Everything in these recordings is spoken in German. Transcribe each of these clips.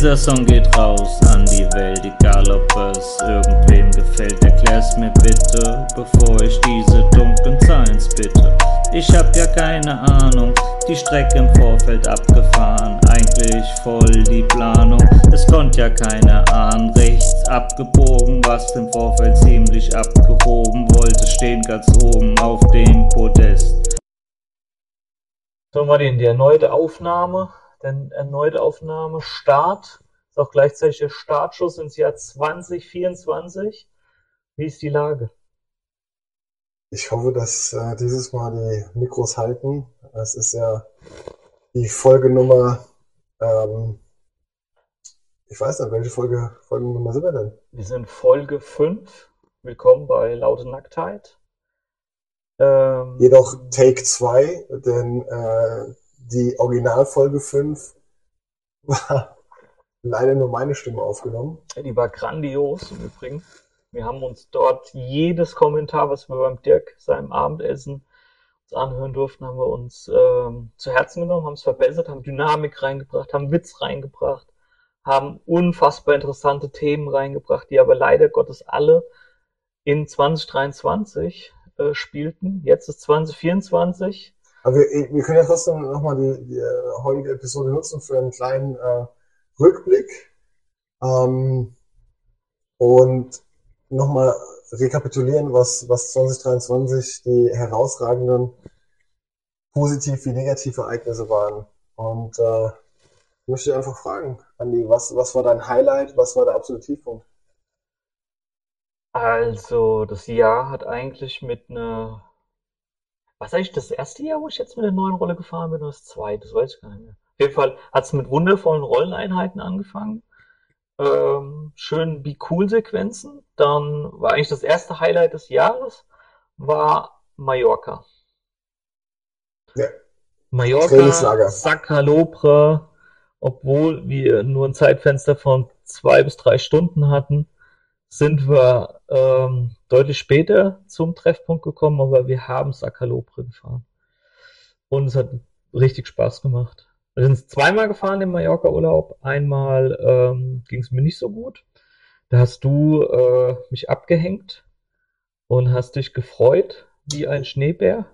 Dieser Song geht raus an die Welt, egal ob es irgendwem gefällt. Erklär's mir bitte, bevor ich diese dunklen Zahlen spitte. Ich hab ja keine Ahnung, die Strecke im Vorfeld abgefahren. Eigentlich voll die Planung, es konnte ja keiner ahnen. Rechts abgebogen, was im Vorfeld ziemlich abgehoben wollte, stehen ganz oben auf dem Podest. So, Martin, die erneute Aufnahme, der erneute Aufnahme, Start, ist auch gleichzeitig der Startschuss ins Jahr 2024. Wie ist die Lage? Ich hoffe, dass äh, dieses Mal die Mikros halten. Es ist ja die Folgenummer, ähm, ich weiß nicht, welche Folge, Folgennummer sind wir denn? Wir sind Folge 5. Willkommen bei Laute Nacktheit. Ähm, Jedoch Take 2, denn äh, die Originalfolge 5 war leider nur meine Stimme aufgenommen. die war grandios im Übrigen. Wir haben uns dort jedes Kommentar, was wir beim Dirk seinem Abendessen anhören durften, haben wir uns ähm, zu Herzen genommen, haben es verbessert, haben Dynamik reingebracht, haben Witz reingebracht, haben unfassbar interessante Themen reingebracht, die aber leider Gottes alle in 2023 äh, spielten. Jetzt ist 2024. Aber wir, wir können ja trotzdem nochmal die, die äh, heutige Episode nutzen für einen kleinen äh, Rückblick. Ähm, und nochmal rekapitulieren, was, was 2023 die herausragenden positiv wie negative Ereignisse waren. Und äh, ich möchte einfach fragen, Andi, was, was war dein Highlight, was war der absolute Tiefpunkt? Also, das Jahr hat eigentlich mit einer. Was eigentlich das erste Jahr, wo ich jetzt mit der neuen Rolle gefahren bin, oder das zweite? Das weiß ich gar nicht mehr. Auf jeden Fall hat es mit wundervollen Rolleneinheiten angefangen ähm, schönen Be Cool-Sequenzen. Dann war eigentlich das erste Highlight des Jahres, war Mallorca. Ja. Mallorca, Sacralopre, obwohl wir nur ein Zeitfenster von zwei bis drei Stunden hatten, sind wir ähm, deutlich später zum Treffpunkt gekommen, aber wir haben Sacralopre gefahren. Und es hat richtig Spaß gemacht. Wir sind zweimal gefahren im Mallorca-Urlaub. Einmal ähm, ging es mir nicht so gut. Da hast du äh, mich abgehängt und hast dich gefreut wie ein Schneebär.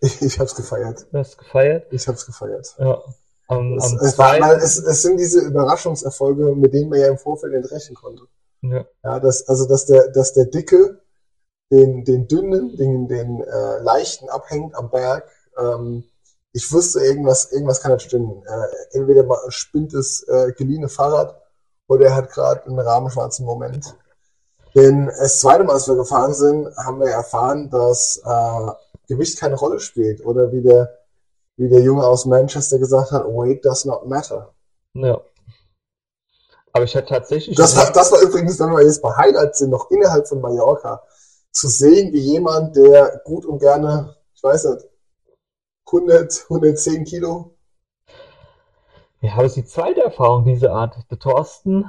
Ich, ich hab's gefeiert. Du hast gefeiert? Ich hab's gefeiert. Ja. Am, es, am es, weil es, es sind diese Überraschungserfolge, mit denen man ja im Vorfeld nicht rechnen konnte. Ja. ja das, also dass der, dass der Dicke den, den dünnen, den, den äh, leichten abhängt am Berg, ähm, ich wusste, irgendwas, irgendwas kann nicht stimmen. Äh, entweder mal spinnt das äh, geliehene Fahrrad oder er hat gerade einen rahmenschwarzen Moment. Denn das zweite Mal, als wir gefahren sind, haben wir erfahren, dass äh, Gewicht keine Rolle spielt. Oder wie der, wie der Junge aus Manchester gesagt hat, weight does not matter. Ja. Aber ich hatte tatsächlich. Das, war, das war übrigens, wenn wir jetzt bei Highlights sind, noch innerhalb von Mallorca, zu sehen, wie jemand, der gut und gerne, ich weiß nicht, 100, 110 Kilo. Ja, es ist die zweite Erfahrung diese Art. Der Thorsten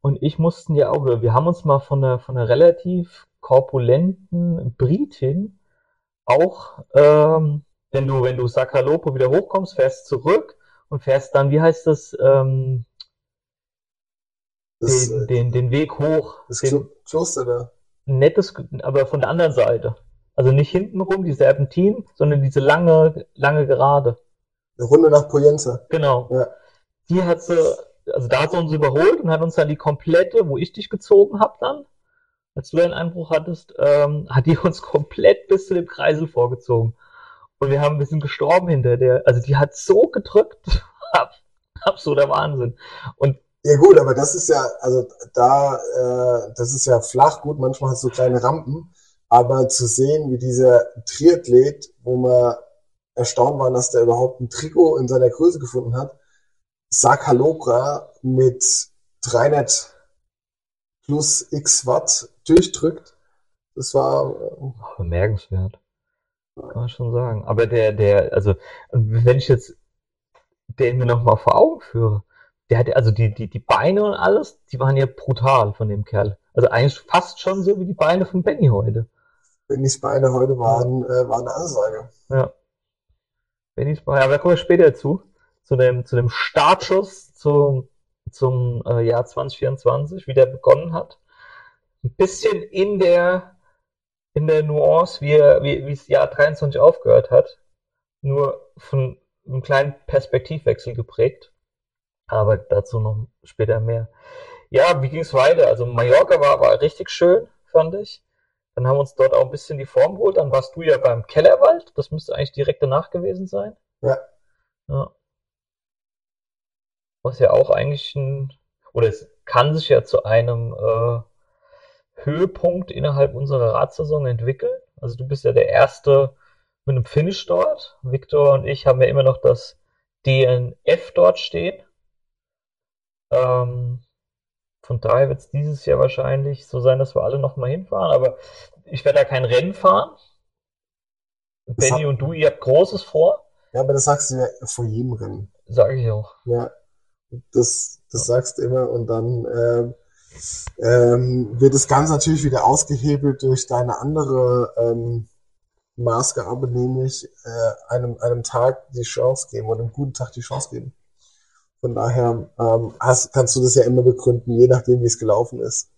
und ich mussten ja auch, wir haben uns mal von einer, von einer relativ korpulenten Britin auch, ähm, wenn du, wenn du Sacralopo wieder hochkommst, fährst zurück und fährst dann, wie heißt das, ähm, das den, den, den Weg hoch. Das den, Kloster da. Nettes, aber von der anderen Seite. Also nicht hintenrum, die Serpentin, sondern diese lange, lange Gerade. Eine Runde nach Poyenza. Genau. Ja. Die hat sie, also da hat sie uns überholt und hat uns dann die komplette, wo ich dich gezogen habe dann, als du einen Einbruch hattest, ähm, hat die uns komplett bis zu dem Kreisel vorgezogen. Und wir haben ein bisschen gestorben hinter der. Also die hat so gedrückt. Absoluter Wahnsinn. Und ja gut, aber das ist ja, also da, äh, das ist ja flach, gut, manchmal hast du kleine Rampen, aber zu sehen, wie dieser Triathlet, wo man erstaunt war, dass der überhaupt ein Trikot in seiner Größe gefunden hat, Sakalobra mit 300 plus x Watt durchdrückt, das war äh, bemerkenswert. Kann man schon sagen. Aber der, der, also, wenn ich jetzt den mir nochmal vor Augen führe, der hatte, also die, die, die Beine und alles, die waren ja brutal von dem Kerl. Also eigentlich fast schon so wie die Beine von Benny heute. Bennys Beine heute waren, äh, waren eine Ansage. Ja. Bennys Beine, aber da kommen wir später zu. Zu dem, zu dem Startschuss zum zum äh, Jahr 2024 wieder begonnen hat. Ein bisschen in der, in der Nuance, wie, wie, wie das Jahr 23 aufgehört hat. Nur von einem kleinen Perspektivwechsel geprägt. Aber dazu noch später mehr. Ja, wie ging es weiter? Also Mallorca war, war richtig schön, fand ich. Dann haben wir uns dort auch ein bisschen die Form geholt. Dann warst du ja beim Kellerwald. Das müsste eigentlich direkt danach gewesen sein. Ja. ja. Was ja auch eigentlich ein, oder es kann sich ja zu einem äh, Höhepunkt innerhalb unserer Radsaison entwickeln. Also du bist ja der Erste mit einem Finish dort. Victor und ich haben ja immer noch das DNF dort stehen. Ähm, von daher wird es dieses Jahr wahrscheinlich so sein, dass wir alle nochmal hinfahren. Aber ich werde da kein Rennen fahren. Benny und du, ihr habt Großes vor. Ja, aber das sagst du ja vor jedem Rennen. Sage ich auch. Ja, das, das sagst du immer und dann ähm, ähm, wird das Ganze natürlich wieder ausgehebelt durch deine andere ähm, Maßgabe, nämlich äh, einem, einem Tag die Chance geben oder einem guten Tag die Chance geben. Von daher ähm, hast, kannst du das ja immer begründen, je nachdem, wie es gelaufen ist.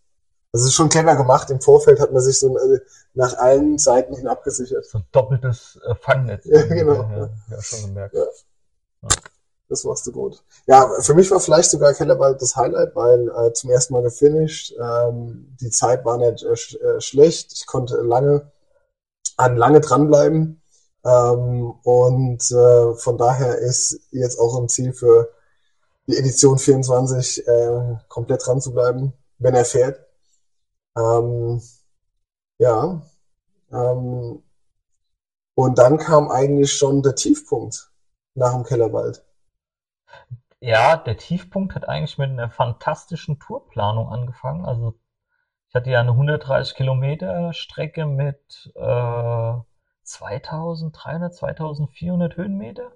Das ist schon clever gemacht. Im Vorfeld hat man sich so äh, nach allen Seiten hin abgesichert. So ein doppeltes äh, Fangnetz. Ja, genau. Ja, ja, schon gemerkt. Ja. Ja. Das machst du gut. Ja, für mich war vielleicht sogar Kellerball das Highlight, weil äh, zum ersten Mal gefinisht. Ähm, die Zeit war nicht äh, äh, schlecht. Ich konnte lange an lange dranbleiben. Ähm, und äh, von daher ist jetzt auch ein Ziel für die Edition 24 äh, komplett dran zu bleiben, wenn er fährt. Ähm, ja. Ähm, und dann kam eigentlich schon der Tiefpunkt nach dem Kellerwald. Ja, der Tiefpunkt hat eigentlich mit einer fantastischen Tourplanung angefangen. Also ich hatte ja eine 130 Kilometer Strecke mit äh, 2300, 2400 Höhenmeter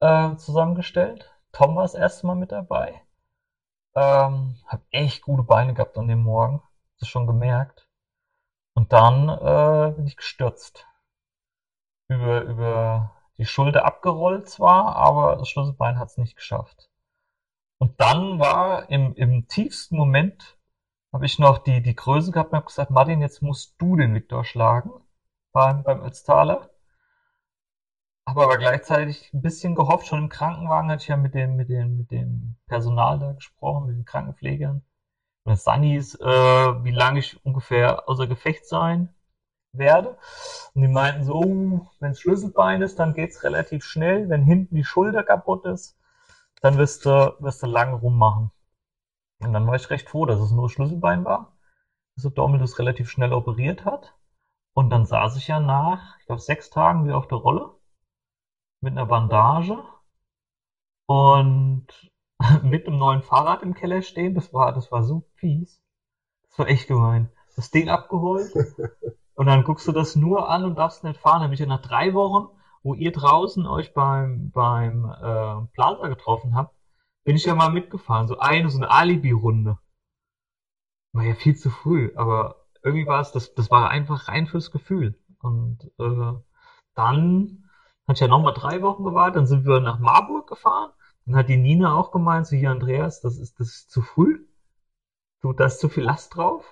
äh, zusammengestellt. Tom war das erste Mal mit dabei. Ähm, hab echt gute Beine gehabt an dem Morgen. Das schon gemerkt. Und dann äh, bin ich gestürzt. Über, über die Schulter abgerollt zwar, aber das Schlüsselbein hat es nicht geschafft. Und dann war im, im tiefsten Moment, habe ich noch die, die Größe gehabt und habe gesagt, Martin, jetzt musst du den Viktor schlagen beim, beim Ötztaler. Habe aber gleichzeitig ein bisschen gehofft, schon im Krankenwagen hatte ich ja mit dem, mit dem, mit dem Personal da gesprochen, mit den Krankenpflegern, mit Sunnies, äh, wie lange ich ungefähr außer Gefecht sein werde. Und die meinten so, oh, wenn es Schlüsselbein ist, dann geht's relativ schnell. Wenn hinten die Schulter kaputt ist, dann wirst du, wirst du lange rummachen. Und dann war ich recht froh, dass es nur Schlüsselbein war, der Dommel das relativ schnell operiert hat. Und dann saß ich ja nach, ich glaube, sechs Tagen wieder auf der Rolle mit einer Bandage und mit einem neuen Fahrrad im Keller stehen. Das war, das war so fies. Das war echt gemein. Das Ding abgeholt und dann guckst du das nur an und darfst nicht fahren. Dann bin ich ja nach drei Wochen, wo ihr draußen euch beim, beim äh, Plaza getroffen habt, bin ich ja mal mitgefahren. So eine, so eine Alibi-Runde. War ja viel zu früh, aber irgendwie war es, das, das war einfach rein fürs Gefühl. Und äh, dann hat ja nochmal drei Wochen gewartet, dann sind wir nach Marburg gefahren. Dann hat die Nina auch gemeint, so hier Andreas, das ist, das ist zu früh. Du, da ist zu viel Last drauf.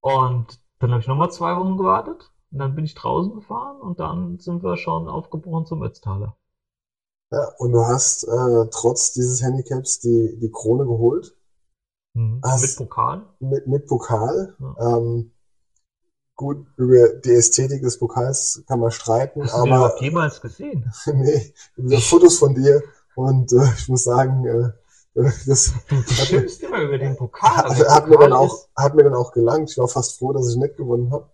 Und dann habe ich nochmal zwei Wochen gewartet. Und dann bin ich draußen gefahren und dann sind wir schon aufgebrochen zum Ötztaler. Ja, und du hast äh, trotz dieses Handicaps die, die Krone geholt. Mhm. mit Pokal? Mit, mit Pokal. Ja. Ähm, Gut, über die Ästhetik des Pokals kann man streiten, Hast aber. Du den überhaupt jemals gesehen? nee, über Fotos von dir und äh, ich muss sagen, äh, das du schimpfst immer über den Pokal. Hat, hat, Pokal mir dann auch, hat mir dann auch gelangt. Ich war fast froh, dass ich nicht gewonnen habe.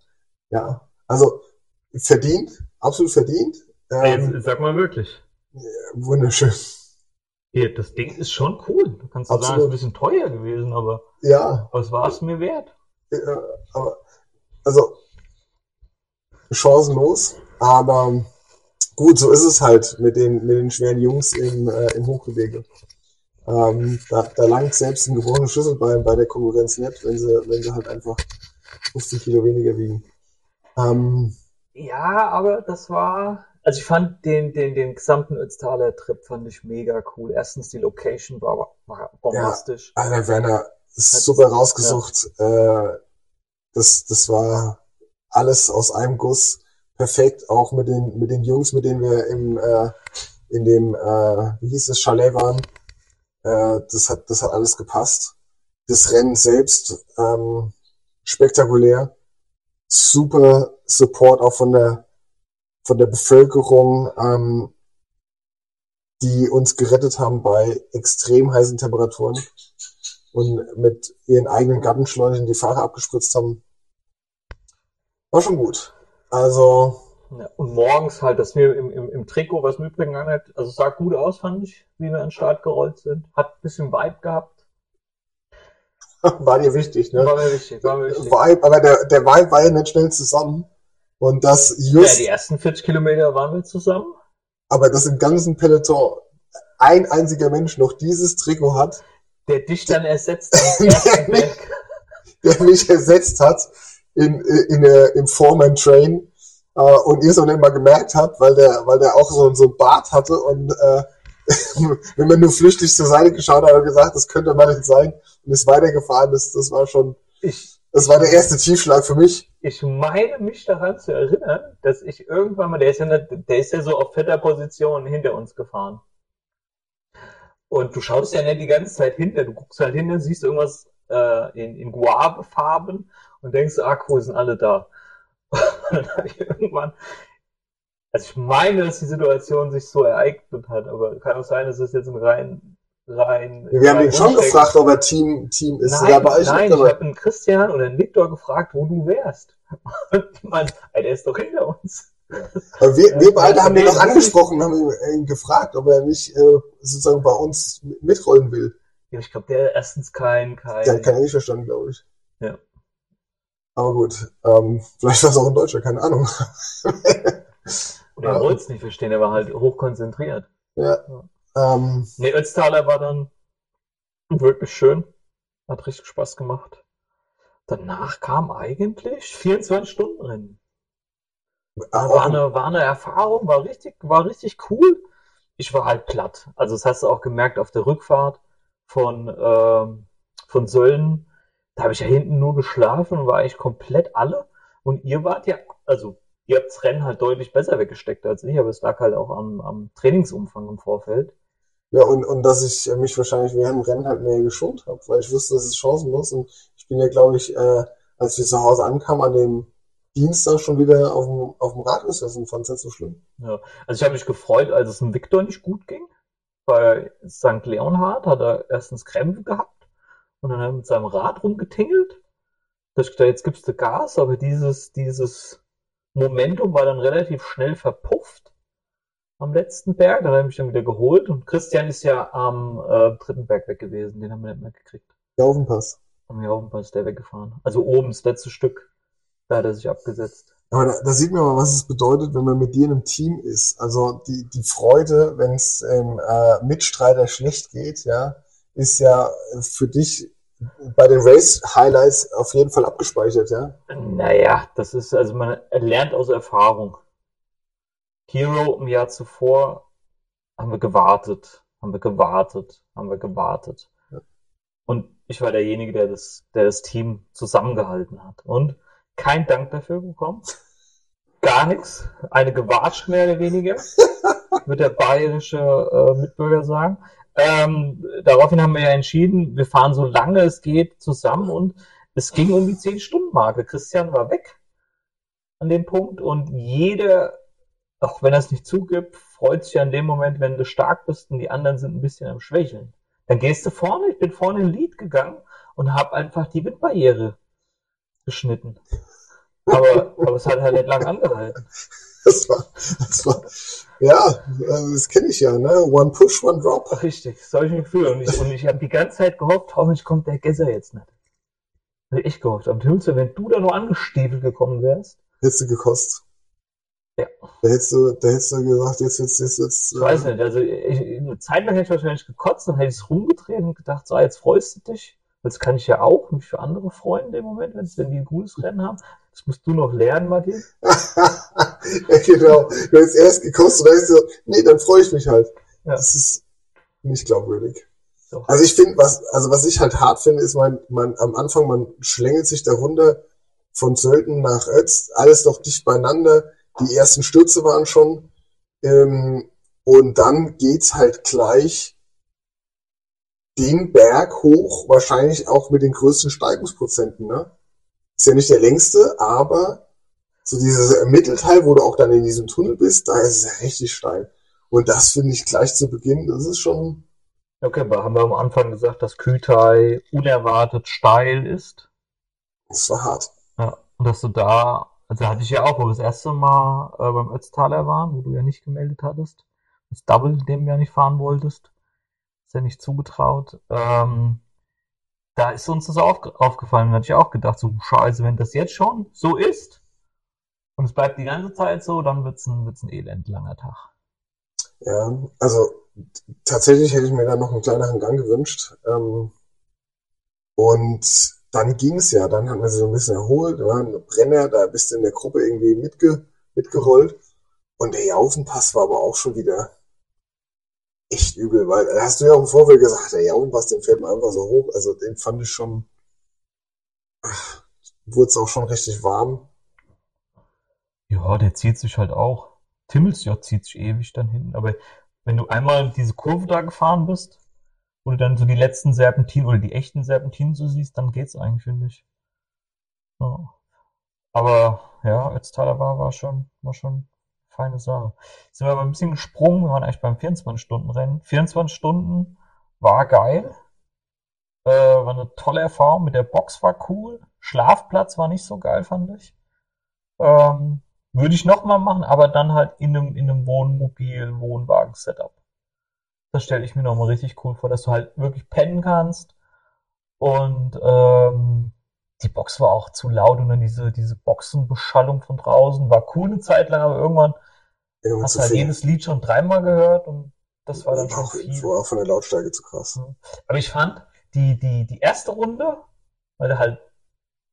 Ja, also verdient, absolut verdient. Ähm, Jetzt, sag mal wirklich. Wunderschön. Hier, das Ding ist schon cool. Du kannst sagen, es ist ein bisschen teuer gewesen, aber ja. was war es mir wert? Ja, aber also chancenlos, aber gut, so ist es halt mit den, mit den schweren Jungs im, äh, im Hochgebirge. Ähm, da, da langt selbst ein gebrochenes Schlüsselbein bei der Konkurrenz nicht, wenn sie, wenn sie halt einfach 50 Kilo weniger wiegen. Ähm, ja, aber das war, Also ich fand den, den, den gesamten Ötztaler Trip fand ich mega cool. Erstens die Location war, war bombastisch. Ja, Alter, Werner, super rausgesucht. Ja. Äh, das, das war alles aus einem Guss. Perfekt, auch mit den, mit den Jungs, mit denen wir im, äh, in dem, äh, wie hieß es, Chalet waren. Äh, das hat, das hat alles gepasst. Das Rennen selbst, ähm, spektakulär. Super Support auch von der, von der Bevölkerung, ähm, die uns gerettet haben bei extrem heißen Temperaturen und mit ihren eigenen Gartenschläuchen die Fahrer abgespritzt haben. War schon gut. Also. Ja, und morgens halt, dass wir im, im, im Trikot, was im Übrigen hat, also sah gut aus, fand ich, wie wir an den Start gerollt sind. Hat ein bisschen Vibe gehabt. War dir wichtig, ne? War mir wichtig, war mir wichtig. Vibe, aber der, der Vibe war ja nicht schnell zusammen. Und das just. Ja, die ersten 40 Kilometer waren wir zusammen. Aber das im ganzen Peloton ein einziger Mensch noch dieses Trikot hat. Der dich dann ersetzt hat. der, der mich ersetzt hat in, in, in, im Foreman Train. Uh, und ihr es nicht mal gemerkt habt, weil der, weil der auch so, so ein Bart hatte und äh, wenn man nur flüchtig zur Seite geschaut hat und gesagt, das könnte mal nicht sein und ist weitergefahren, das, das war schon, ich, das war der erste Tiefschlag für mich ich meine mich daran zu erinnern, dass ich irgendwann mal, der ist ja, nicht, der ist ja so auf fetter Position hinter uns gefahren. Und du schaust ja nicht die ganze Zeit hinter, du guckst halt hinter, siehst irgendwas äh, in, in Guave-Farben und denkst, ah cool, sind alle da. und dann ich irgendwann, also ich meine, dass die Situation sich so ereignet hat, aber kann auch sein, dass es jetzt ein rein rein. Wir haben ihn schon gefragt, ob er Team, Team ist. Nein, dabei nein ich habe einen Christian oder einen Viktor gefragt, wo du wärst. Und die meinen, der ist doch hinter uns. Aber wir, wir beide haben ihn noch angesprochen, haben ihn gefragt, ob er nicht äh, sozusagen bei uns mitrollen will. Ja, ich glaube, der erstens kein, kein. Der hat kein Englisch verstanden, glaube ich. Ja. Aber gut, ähm, vielleicht war es auch ein Deutscher, keine Ahnung. Oder er wollte es nicht verstehen, er war halt hochkonzentriert. Ja. ja. Ähm, nee, Ötztaler war dann wirklich schön. Hat richtig Spaß gemacht. Danach kam eigentlich 24 Stunden Rennen. War eine, war eine Erfahrung, war richtig, war richtig cool. Ich war halt platt. Also das hast du auch gemerkt auf der Rückfahrt von, ähm, von Sölden. Da habe ich ja hinten nur geschlafen und war eigentlich komplett alle. Und ihr wart ja, also ihr habt das Rennen halt deutlich besser weggesteckt als ich, aber es lag halt auch am, am Trainingsumfang im Vorfeld. Ja, und, und dass ich mich wahrscheinlich während dem Rennen halt mehr geschont habe, weil ich wusste, dass es chancenlos und ich bin ja, glaube ich, äh, als wir zu Hause ankamen, an dem Dienstag schon wieder auf dem, auf dem Rad gesessen, fand es nicht so schlimm. Ja, also ich habe mich gefreut, als es dem Viktor nicht gut ging. Bei St. Leonhard hat er erstens Krämpfe gehabt und dann hat er mit seinem Rad rumgetingelt. Da ich gedacht, jetzt gibst du Gas, aber dieses, dieses Momentum war dann relativ schnell verpufft am letzten Berg. Da hat er mich dann wieder geholt und Christian ist ja am äh, dritten Berg weg gewesen, den haben wir nicht mehr gekriegt. Ja, auf dem Pass. Am Jauchenpass ist der weggefahren. Also oben das letzte Stück, da hat er sich abgesetzt. Aber da, da sieht man mal, was es bedeutet, wenn man mit dir in einem Team ist. Also die, die Freude, wenn es dem äh, Mitstreiter schlecht geht, ja, ist ja für dich bei den Race-Highlights auf jeden Fall abgespeichert, ja? Naja, das ist, also man lernt aus Erfahrung. Hero im Jahr zuvor haben wir gewartet, haben wir gewartet, haben wir gewartet. Ja. Und ich war derjenige, der das, der das Team zusammengehalten hat. Und kein Dank dafür bekommen. Gar nichts. Eine gewatscht mehr oder weniger, wird der bayerische äh, Mitbürger sagen. Ähm, daraufhin haben wir ja entschieden, wir fahren so lange es geht zusammen und es ging um die 10-Stunden-Marke. Christian war weg an dem Punkt und jeder, auch wenn er es nicht zugibt, freut sich an dem Moment, wenn du stark bist und die anderen sind ein bisschen am Schwächeln. Dann gehst du vorne, ich bin vorne in Lied gegangen und habe einfach die Windbarriere geschnitten. Aber, aber es hat halt nicht lang angehalten. Das war, das war, ja, das kenne ich ja, ne? One push, one drop. Richtig, solche Gefühle. Und ich, und ich habe die ganze Zeit gehofft, hoffentlich kommt der Gesser jetzt nicht. Hätte ich gehofft. Am Hülse, wenn du da nur angestiefelt gekommen wärst. Hättest du gekostet. Ja. Da hättest du, da hättest du gesagt, jetzt, jetzt, jetzt, jetzt. Ich weiß nicht, also ich, eine Zeit lang hätte ich wahrscheinlich gekotzt, dann hätte ich es rumgedreht und gedacht, so, jetzt freust du dich. Das kann ich ja auch, mich für andere freuen in dem Moment, wenn die ein gutes Rennen haben. Das musst du noch lernen, Martin. ja, genau. Du hast erst gekostet dann ist so, nee, dann freue ich mich halt. Ja. Das ist nicht glaubwürdig. So. Also ich finde, was, also was ich halt hart finde, ist, man, man am Anfang, man schlängelt sich darunter von Sölden nach Ötz, alles noch dicht beieinander. Die ersten Stürze waren schon. Ähm, und dann geht's halt gleich den Berg hoch, wahrscheinlich auch mit den größten Steigungsprozenten, ne? Ist ja nicht der längste, aber so dieses Mittelteil, wo du auch dann in diesem Tunnel bist, da ist es richtig steil. Und das finde ich gleich zu Beginn, das ist schon. Okay, aber haben wir am Anfang gesagt, dass Kühltai unerwartet steil ist? Das war hart. Ja, und dass du da, also hatte ich ja auch, wo wir das erste Mal äh, beim Ötztaler waren, wo du ja nicht gemeldet hattest, das Double, dem du ja nicht fahren wolltest, ja nicht zugetraut. Ähm, da ist uns das auf, aufgefallen. Da hatte ich auch gedacht, so scheiße, wenn das jetzt schon so ist und es bleibt die ganze Zeit so, dann wird's ein, wird's ein elendlanger Tag. Ja, also tatsächlich hätte ich mir da noch einen kleineren Gang gewünscht. Ähm, und dann ging's ja, dann haben wir sie so ein bisschen erholt, da waren Brenner, da bist du in der Gruppe irgendwie mitge mitgerollt. Und der Jaufenpass war aber auch schon wieder echt übel, weil hast du ja auch im Vorfeld gesagt, der Jaufenpass, den fällt mir einfach so hoch. Also den fand ich schon, wurde es auch schon richtig warm. Ja, der zieht sich halt auch. Timmelsjoch zieht sich ewig dann hinten. Aber wenn du einmal diese Kurve da gefahren bist, du dann so die letzten Serpentinen oder die echten Serpentinen so siehst, dann geht's eigentlich, finde ich. Ja. Aber ja, Ötztaler war, war schon, war schon feine Sache. Sind wir aber ein bisschen gesprungen, wir waren eigentlich beim 24-Stunden-Rennen. 24 Stunden war geil. Äh, war eine tolle Erfahrung. Mit der Box war cool. Schlafplatz war nicht so geil, fand ich. Ähm, würde ich nochmal machen, aber dann halt in einem, in einem Wohnmobil, Wohnwagen-Setup. Das stelle ich mir nochmal richtig cool vor, dass du halt wirklich pennen kannst. Und ähm, die Box war auch zu laut und dann diese, diese Boxenbeschallung von draußen war cool eine Zeit lang, aber irgendwann irgendwann hast du halt viel. jedes Lied schon dreimal gehört und das war dann schon viel. War auch von der Lautstärke zu krass. Aber ich fand die, die, die erste Runde, weil du halt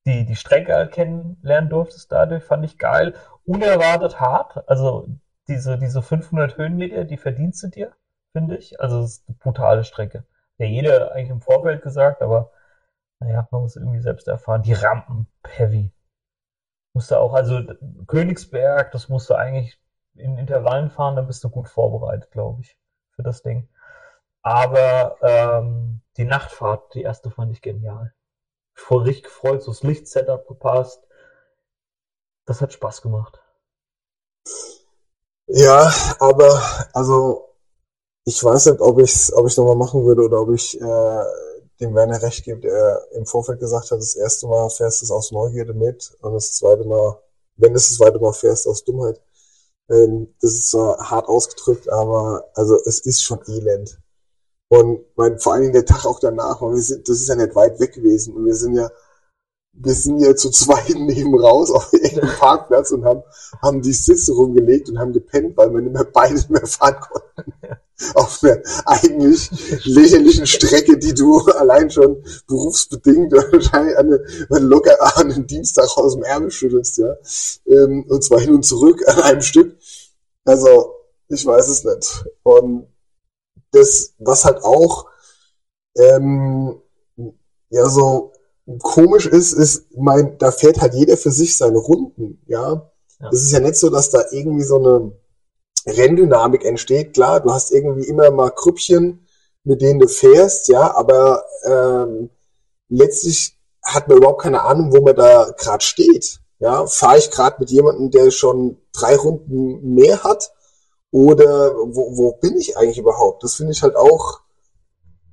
die, die Strecke halt kennenlernen durftest dadurch, fand ich geil. Unerwartet hart. Also diese, diese 500 Höhenmeter, die verdienst du dir, finde ich. Also es ist eine brutale Strecke. Ja, jeder eigentlich im Vorfeld gesagt, aber naja, man muss irgendwie selbst erfahren. Die Rampen, heavy. Musst du auch, also Königsberg, das musst du eigentlich in Intervallen fahren, dann bist du gut vorbereitet, glaube ich, für das Ding. Aber ähm, die Nachtfahrt, die erste fand ich genial voll richtig gefreut, so das Lichtsetup gepasst. Das hat Spaß gemacht. Ja, aber also ich weiß nicht, ob ich es ob ich nochmal machen würde oder ob ich äh, dem Werner recht gebe, der im Vorfeld gesagt hat, das erste Mal fährst du es aus Neugierde mit und das zweite Mal, wenn es das zweite Mal fährst, aus Dummheit. Ähm, das ist zwar hart ausgedrückt, aber also es ist schon elend. Und mein, vor allen Dingen der Tag auch danach, und wir sind, das ist ja nicht weit weg gewesen. Und wir sind ja, wir sind ja zu zweit neben raus auf irgendeinem Parkplatz und haben, haben die Sitze rumgelegt und haben gepennt, weil wir nicht mehr beide mehr fahren konnten. auf einer eigentlich lächerlichen Strecke, die du allein schon berufsbedingt wahrscheinlich eine, eine locker an einem Dienstag aus dem Ärmel schüttelst, ja. Ähm, und zwar hin und zurück an einem Stück. Also, ich weiß es nicht. Und das, was halt auch ähm, ja so komisch ist, ist, mein, da fährt halt jeder für sich seine Runden, ja. ja. Es ist ja nicht so, dass da irgendwie so eine Renndynamik entsteht. Klar, du hast irgendwie immer mal Krüppchen, mit denen du fährst, ja, aber ähm, letztlich hat man überhaupt keine Ahnung, wo man da gerade steht. Ja, fahre ich gerade mit jemandem, der schon drei Runden mehr hat oder wo, wo bin ich eigentlich überhaupt? Das finde ich halt auch,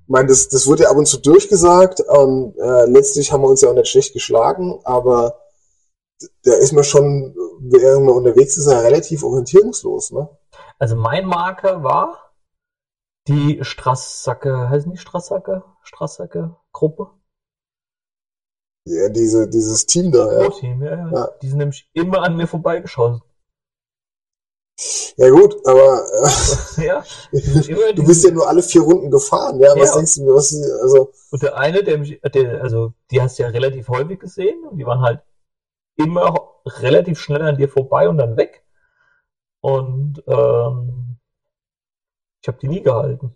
meine, das, das wird ja ab und zu durchgesagt und äh, letztlich haben wir uns ja auch nicht schlecht geschlagen, aber da ist man schon, während man unterwegs ist, ja relativ orientierungslos, ne? Also mein Marker war die Strassacke, heißt nicht Strassacke? Strassacke Gruppe? Ja, diese, dieses Team da, ja. Team, ja, ja. ja. Die sind nämlich immer an mir vorbeigeschossen. Ja gut, aber äh, ja, du bist ja nur alle vier Runden gefahren, ja. Was ja. denkst du mir, was also. Und der eine, der mich, der, also die hast du ja relativ häufig gesehen und die waren halt immer relativ schnell an dir vorbei und dann weg. Und ähm, ich habe die nie gehalten.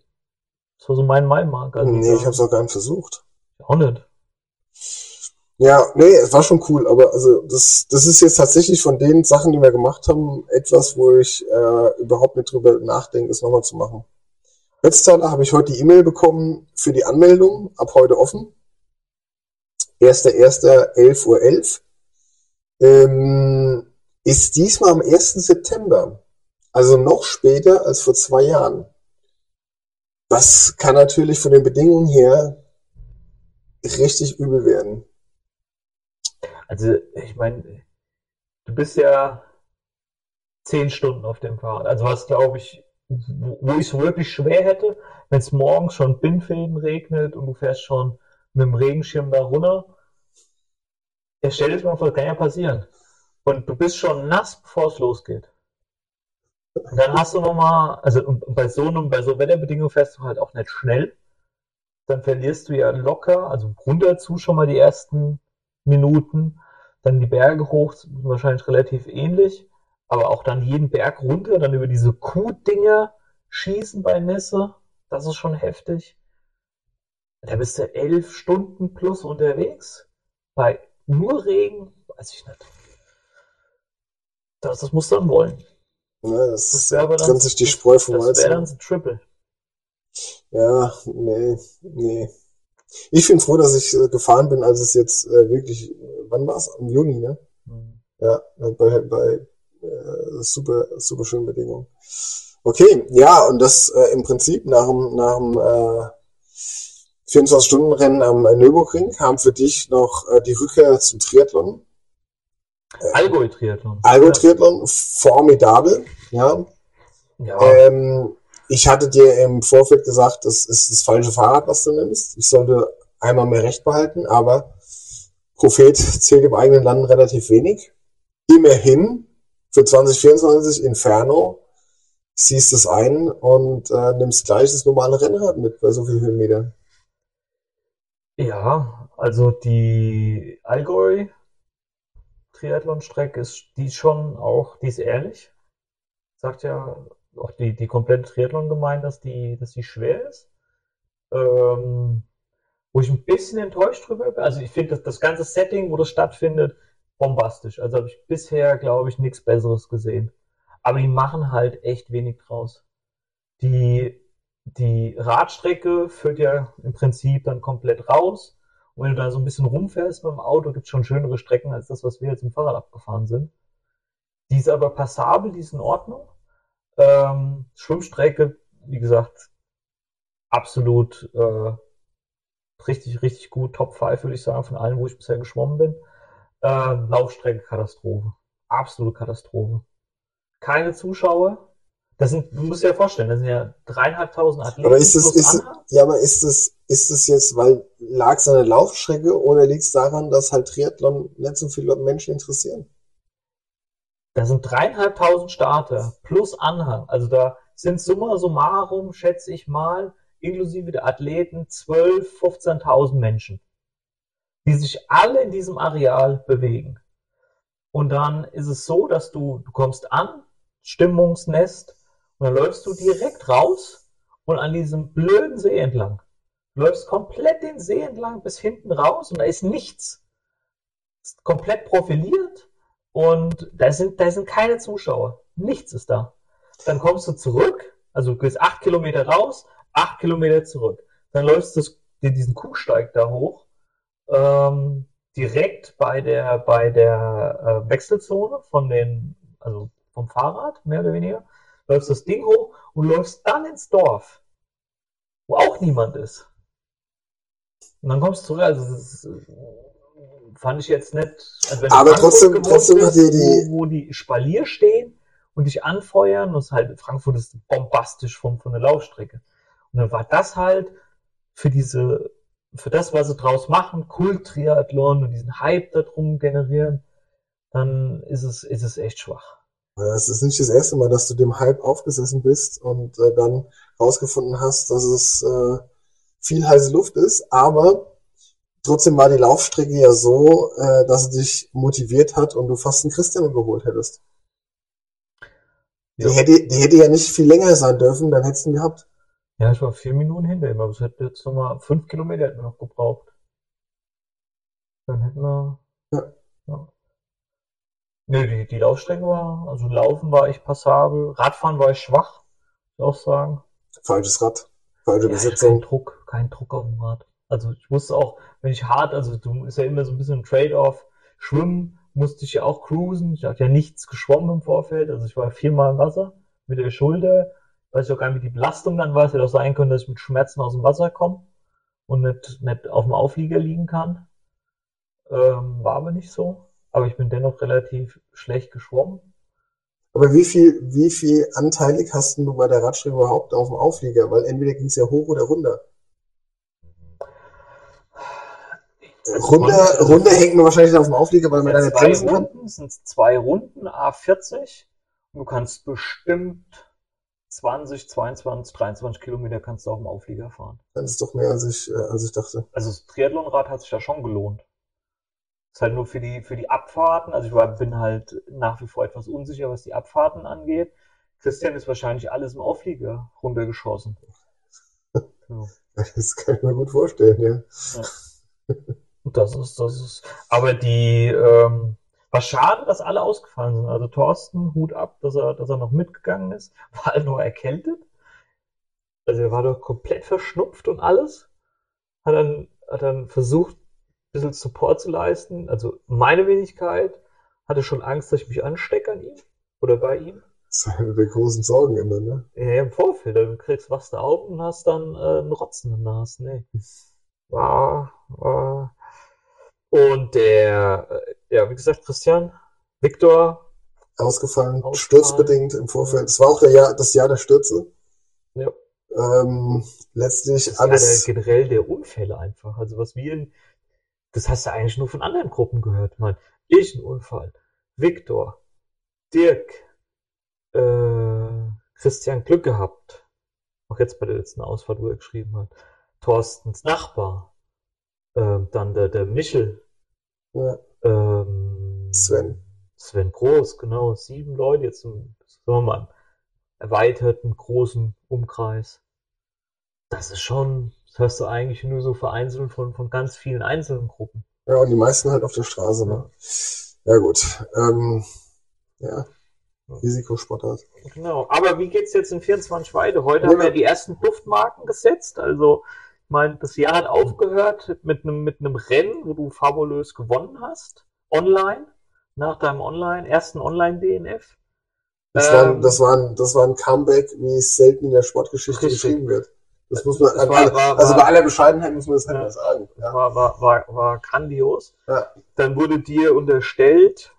Das war so mein Maimark. Also nee, ich habe es auch gar nicht versucht. Auch nicht. Ja, nee, es war schon cool, aber also das, das ist jetzt tatsächlich von den Sachen, die wir gemacht haben, etwas, wo ich äh, überhaupt nicht drüber nachdenke, es nochmal zu machen. Letzter habe ich heute die E-Mail bekommen für die Anmeldung, ab heute offen. 1.1.11.11 Uhr. 11. Ähm, ist diesmal am 1. September. Also noch später als vor zwei Jahren. Das kann natürlich von den Bedingungen her richtig übel werden. Also, ich meine, du bist ja zehn Stunden auf dem Fahrrad. Also was glaube ich, wo ich es wirklich schwer hätte, wenn es morgens schon Bindfäden regnet und du fährst schon mit dem Regenschirm da runter. Ja, stell dir mal vor, das kann ja passieren. Und du bist schon nass, bevor es losgeht. Und dann hast du nochmal, also bei so einem, bei so Wetterbedingungen fährst du halt auch nicht schnell. Dann verlierst du ja locker, also runter zu schon mal die ersten Minuten. Dann die Berge hoch, wahrscheinlich relativ ähnlich. Aber auch dann jeden Berg runter, dann über diese Kuhdinger schießen bei Nässe. Das ist schon heftig. Da bist du elf Stunden plus unterwegs. Bei nur Regen, weiß ich nicht. Das, das musst du dann wollen. Ja, das, das trennt dann, sich die Spreu vom Das wäre dann ein Triple. Ja, nee, nee. Ich bin froh, dass ich äh, gefahren bin, als es jetzt äh, wirklich, äh, wann war es? Im Juni, ne? Mhm. Ja, bei, bei äh, super, super schönen Bedingungen. Okay, ja, und das äh, im Prinzip nach dem, nach dem äh, 24-Stunden-Rennen am Nürburgring kam für dich noch äh, die Rückkehr zum Triathlon. Äh, Allgäu-Triathlon. Allgäu-Triathlon, formidabel, ja. ja. Ähm, ich hatte dir im Vorfeld gesagt, das ist das falsche Fahrrad, was du nimmst. Ich sollte einmal mehr Recht behalten, aber Prophet zählt im eigenen Land relativ wenig. Immerhin für 2024 Inferno siehst es ein und äh, nimmst gleich das normale Rennrad mit bei so vielen Höhenmetern. Ja, also die Allgäu Triathlon-Strecke ist die schon auch, die ist ehrlich. Sagt ja auch die, die komplette Triathlon-Gemeinde, dass die, dass die schwer ist. Ähm, wo ich ein bisschen enttäuscht drüber bin. Also ich finde das, das ganze Setting, wo das stattfindet, bombastisch. Also habe ich bisher, glaube ich, nichts Besseres gesehen. Aber die machen halt echt wenig draus. Die, die Radstrecke führt ja im Prinzip dann komplett raus. Und wenn du da so ein bisschen rumfährst mit dem Auto, gibt es schon schönere Strecken als das, was wir jetzt im Fahrrad abgefahren sind. Die ist aber passabel, die ist in Ordnung. Ähm, Schwimmstrecke, wie gesagt, absolut äh, richtig, richtig gut. Top 5 würde ich sagen, von allen, wo ich bisher geschwommen bin. Äh, Laufstrecke Katastrophe. Absolute Katastrophe. Keine Zuschauer. Das sind, du musst dir ja vorstellen, das sind ja dreieinhalbtausend Athleten. Aber ist es, ist, es, ja, aber ist es, ist es jetzt, weil lag es an der Laufstrecke oder liegt es daran, dass halt Triathlon nicht so viele Menschen interessieren? Da sind dreieinhalbtausend Starter plus Anhang. Also da sind summa summarum, schätze ich mal, inklusive der Athleten, 12, 15.000 Menschen die sich alle in diesem Areal bewegen. Und dann ist es so, dass du, du kommst an, Stimmungsnest, und dann läufst du direkt raus und an diesem blöden See entlang. Du läufst komplett den See entlang bis hinten raus und da ist nichts. Ist komplett profiliert und da sind, da sind keine Zuschauer. Nichts ist da. Dann kommst du zurück, also du gehst acht Kilometer raus, acht Kilometer zurück. Dann läufst du diesen Kuhsteig da hoch ähm, direkt bei der, bei der äh, Wechselzone von den, also vom Fahrrad, mehr oder weniger, läufst das Ding hoch und läufst dann ins Dorf, wo auch niemand ist. Und dann kommst du zurück, also das ist, fand ich jetzt nicht. Also Aber trotzdem, trotzdem hat die, die wo, wo die Spalier stehen und dich anfeuern, und es halt Frankfurt ist bombastisch von, von der Laufstrecke. Und dann war das halt für diese für das, was sie draus machen, Kult-Triathlon und diesen Hype darum generieren, dann ist es, ist es echt schwach. Es ist nicht das erste Mal, dass du dem Hype aufgesessen bist und äh, dann rausgefunden hast, dass es äh, viel heiße Luft ist, aber trotzdem war die Laufstrecke ja so, äh, dass sie dich motiviert hat und du fast einen Christian geholt hättest. Die, ja. hätte, die hätte ja nicht viel länger sein dürfen, dann hättest du ihn gehabt. Ja, ich war vier Minuten hinter ihm, aber es hätte jetzt nochmal fünf Kilometer hätten wir noch gebraucht. Dann hätten wir. Ja. ja. Nee, die, die Laufstrecke war, also Laufen war ich passabel, Radfahren war ich schwach, muss ich auch sagen. Falsches Rad, falsche ja, Besetzung. Kein Druck, kein Druck auf dem Rad. Also ich musste auch, wenn ich hart, also du ist ja immer so ein bisschen ein Trade-off. Schwimmen musste ich ja auch cruisen. Ich hatte ja nichts geschwommen im Vorfeld. Also ich war viermal im Wasser mit der Schulter. Weiß ich auch gar nicht, wie die Belastung dann war. Es hätte auch sein können, dass ich mit Schmerzen aus dem Wasser komme und nicht, nicht auf dem Auflieger liegen kann. Ähm, war aber nicht so. Aber ich bin dennoch relativ schlecht geschwommen. Aber wie viel, wie viel anteilig hast du bei der Radstrecke überhaupt auf dem Auflieger? Weil entweder ging es ja hoch oder runter. Runde, Runde hängt nur wahrscheinlich auf dem Auflieger, weil man deine Bremsen Runden sind zwei Runden, A40. Und du kannst bestimmt 20, 22, 23 Kilometer kannst du auf dem Auflieger fahren. Das ist doch mehr, als ich, äh, als ich dachte. Also das Triathlonrad hat sich ja schon gelohnt. Ist halt nur für die, für die Abfahrten. Also ich war, bin halt nach wie vor etwas unsicher, was die Abfahrten angeht. Christian ist wahrscheinlich alles im Auflieger runtergeschossen. So. Das kann ich mir gut vorstellen, ja. ja. Das ist, das ist, aber die, ähm, war schade, dass alle ausgefallen sind. Also Thorsten, Hut ab, dass er, dass er noch mitgegangen ist. War halt nur erkältet. Also er war doch komplett verschnupft und alles. Hat dann, hat dann versucht, ein bisschen Support zu leisten. Also meine Wenigkeit hatte schon Angst, dass ich mich anstecke an ihm oder bei ihm. Das ist eine der großen Sorgen immer, ne? Ja, im Vorfeld. Du kriegst was da auf und hast dann äh, einen Rotzen in der Nase. Nee. War, war, und der, äh, ja, wie gesagt, Christian, Viktor. Ausgefallen, ausgefallen, sturzbedingt im Vorfeld. Es war auch der Jahr, das Jahr der Stürze. Ja. Ähm, letztlich das alles. Ja der, generell der Unfälle einfach. Also was wir, in, das hast du eigentlich nur von anderen Gruppen gehört. Man, ich ein Unfall, Viktor, Dirk, äh, Christian Glück gehabt. Auch jetzt bei der letzten Ausfahrt, wo er geschrieben hat. Thorstens Nachbar. Ähm, dann der, der Michel, ja. Ähm, Sven. Sven Groß, genau. Sieben Leute jetzt im, sagen wir mal, erweiterten großen Umkreis. Das ist schon, das hörst du eigentlich nur so vereinzelt von, von ganz vielen einzelnen Gruppen. Ja, und die meisten halt auf der Straße, ne? Ja, gut. Ähm, ja. Risikosportart. Genau. Aber wie geht's jetzt in 24 weiter? Heute ja. haben wir die ersten Duftmarken gesetzt. Also meine, das Jahr hat aufgehört mit einem, mit einem Rennen, wo du fabulös gewonnen hast. Online. Nach deinem Online, ersten Online-DNF. Das, ähm, war, das, war ein, das war ein Comeback, wie es selten in der Sportgeschichte richtig. geschrieben wird. Das muss man, das war, war, also bei aller Bescheidenheit muss man das halt ja, sagen. Ja. War, war, war, war grandios. Ja. Dann wurde dir unterstellt,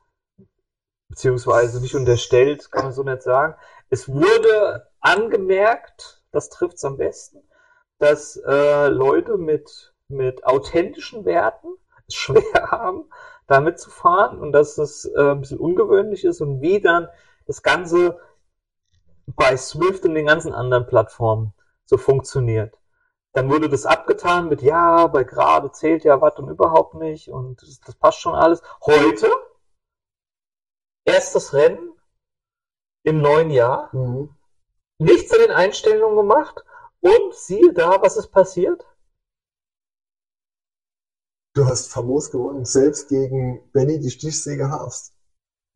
beziehungsweise nicht unterstellt, kann man so nicht sagen. Es wurde angemerkt, das trifft es am besten, dass äh, Leute mit, mit authentischen Werten es schwer haben, damit zu fahren und dass es äh, ein bisschen ungewöhnlich ist und wie dann das Ganze bei Swift und den ganzen anderen Plattformen so funktioniert. Dann wurde das abgetan mit, ja, bei gerade zählt ja was und überhaupt nicht und das, das passt schon alles. Heute, erstes Rennen im neuen Jahr, mhm. nichts an den Einstellungen gemacht und siehe da, was ist passiert? Du hast famos gewonnen, selbst gegen Benny die Stichsäge hast.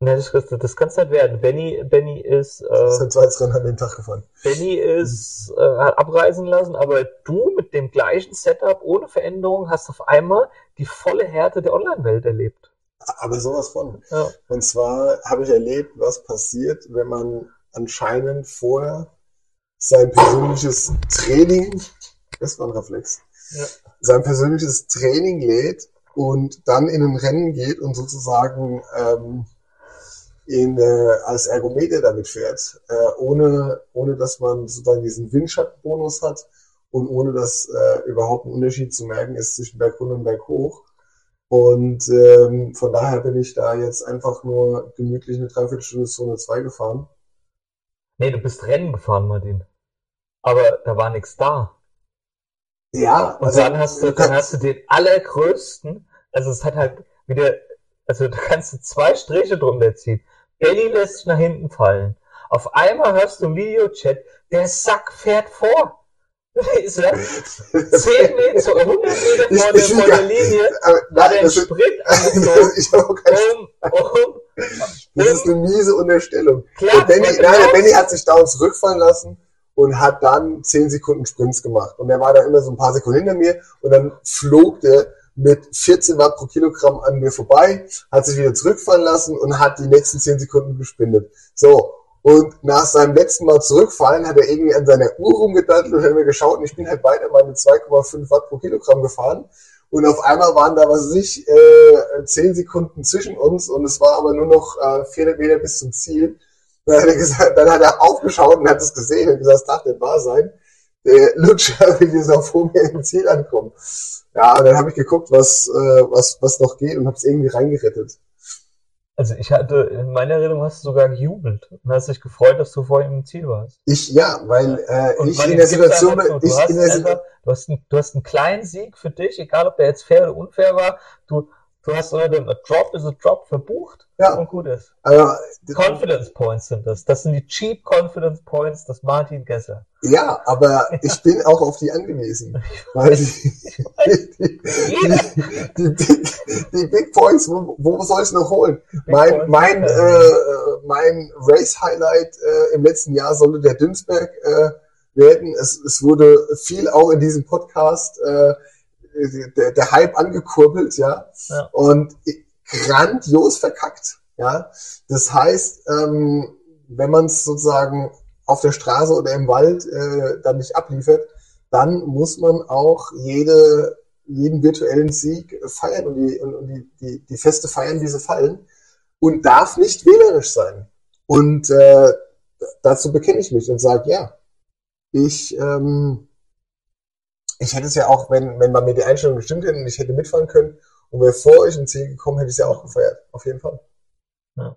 Ne, das, das kann es nicht werden. Benny, Benny ist. Äh, das ist ein Rennen an den Tag gefahren. Benny ist, äh, hat abreisen lassen, aber du mit dem gleichen Setup, ohne Veränderung, hast auf einmal die volle Härte der Online-Welt erlebt. Aber sowas von. Ja. Und zwar habe ich erlebt, was passiert, wenn man anscheinend vorher sein persönliches Training, das war ein Reflex, ja. sein persönliches Training lädt und dann in ein Rennen geht und sozusagen ähm, in, äh, als Ergometer damit fährt, äh, ohne, ohne dass man sozusagen diesen Windschattenbonus hat und ohne dass äh, überhaupt ein Unterschied zu merken ist zwischen Berg runter und Berg hoch. Und ähm, von daher bin ich da jetzt einfach nur gemütlich eine Dreiviertelstunde Zone 2 gefahren Nee, du bist Rennen gefahren, Martin. Aber da war nichts da. Ja. Und also, dann hast du, dann hast du den allergrößten, also es hat halt wieder, also da kannst du zwei Striche drunter ziehen. Belly lässt sich nach hinten fallen. Auf einmal hörst du im Videochat, der Sack fährt vor. Ist er 10 Meter, 100 Meter vor, der, vor der Linie, aber, nein, hat er einen Sprint angezogen, um, um, Das ist eine miese Unterstellung. Klar, der Benny, nein, der Benny hat sich da uns zurückfallen lassen und hat dann 10 Sekunden Sprints gemacht. Und er war da immer so ein paar Sekunden hinter mir und dann flog der mit 14 Watt pro Kilogramm an mir vorbei, hat sich wieder zurückfallen lassen und hat die nächsten 10 Sekunden gesprintet. So, und nach seinem letzten Mal zurückfallen hat er irgendwie an seiner Uhr rumgedattelt und hat mir geschaut und ich bin halt weiter mit 2,5 Watt pro Kilogramm gefahren. Und auf einmal waren da, was weiß ich, äh, 10 Sekunden zwischen uns und es war aber nur noch äh, 400 Meter bis zum Ziel. Dann hat er, gesagt, dann hat er aufgeschaut und hat es gesehen und gesagt, das darf nicht wahr sein. Der Lutscher will jetzt auch vor mir im Ziel ankommen. Ja, und dann habe ich geguckt, was, äh, was, was noch geht und habe es irgendwie reingerettet. Also ich hatte, in meiner Erinnerung hast du sogar gejubelt und hast dich gefreut, dass du vor ihm im Ziel warst. Ich, ja, weil äh, ich in der Situation bin, ich in der Situation, du hast, einen, du hast einen kleinen Sieg für dich, egal ob der jetzt fair oder unfair war, du, du hast oder den Drop is a Drop verbucht ja. und gut ist. Also, Confidence Points sind das. Das sind die Cheap Confidence Points des Martin Gesser. Ja, aber ich bin auch auf die angewiesen. weil die, die, die, die, die, Big Points, wo, wo soll ich noch holen? mein, mein, äh, mein Race Highlight äh, im letzten Jahr sollte der Dünsberg äh, werden. Es, es wurde viel auch in diesem Podcast äh, der, der Hype angekurbelt, ja. ja. Und grandios verkackt. Ja, das heißt, ähm, wenn man es sozusagen auf der Straße oder im Wald äh, dann nicht abliefert, dann muss man auch jede, jeden virtuellen Sieg feiern und die, und, die, die, die Feste feiern, wie sie fallen und darf nicht wählerisch sein. Und äh, dazu bekenne ich mich und sage, ja, ich, ähm, ich hätte es ja auch, wenn, wenn man mir die Einstellung gestimmt hätte und ich hätte mitfahren können und wäre vor euch ins Ziel gekommen, hätte ich es ja auch gefeiert. Auf jeden Fall. Ja.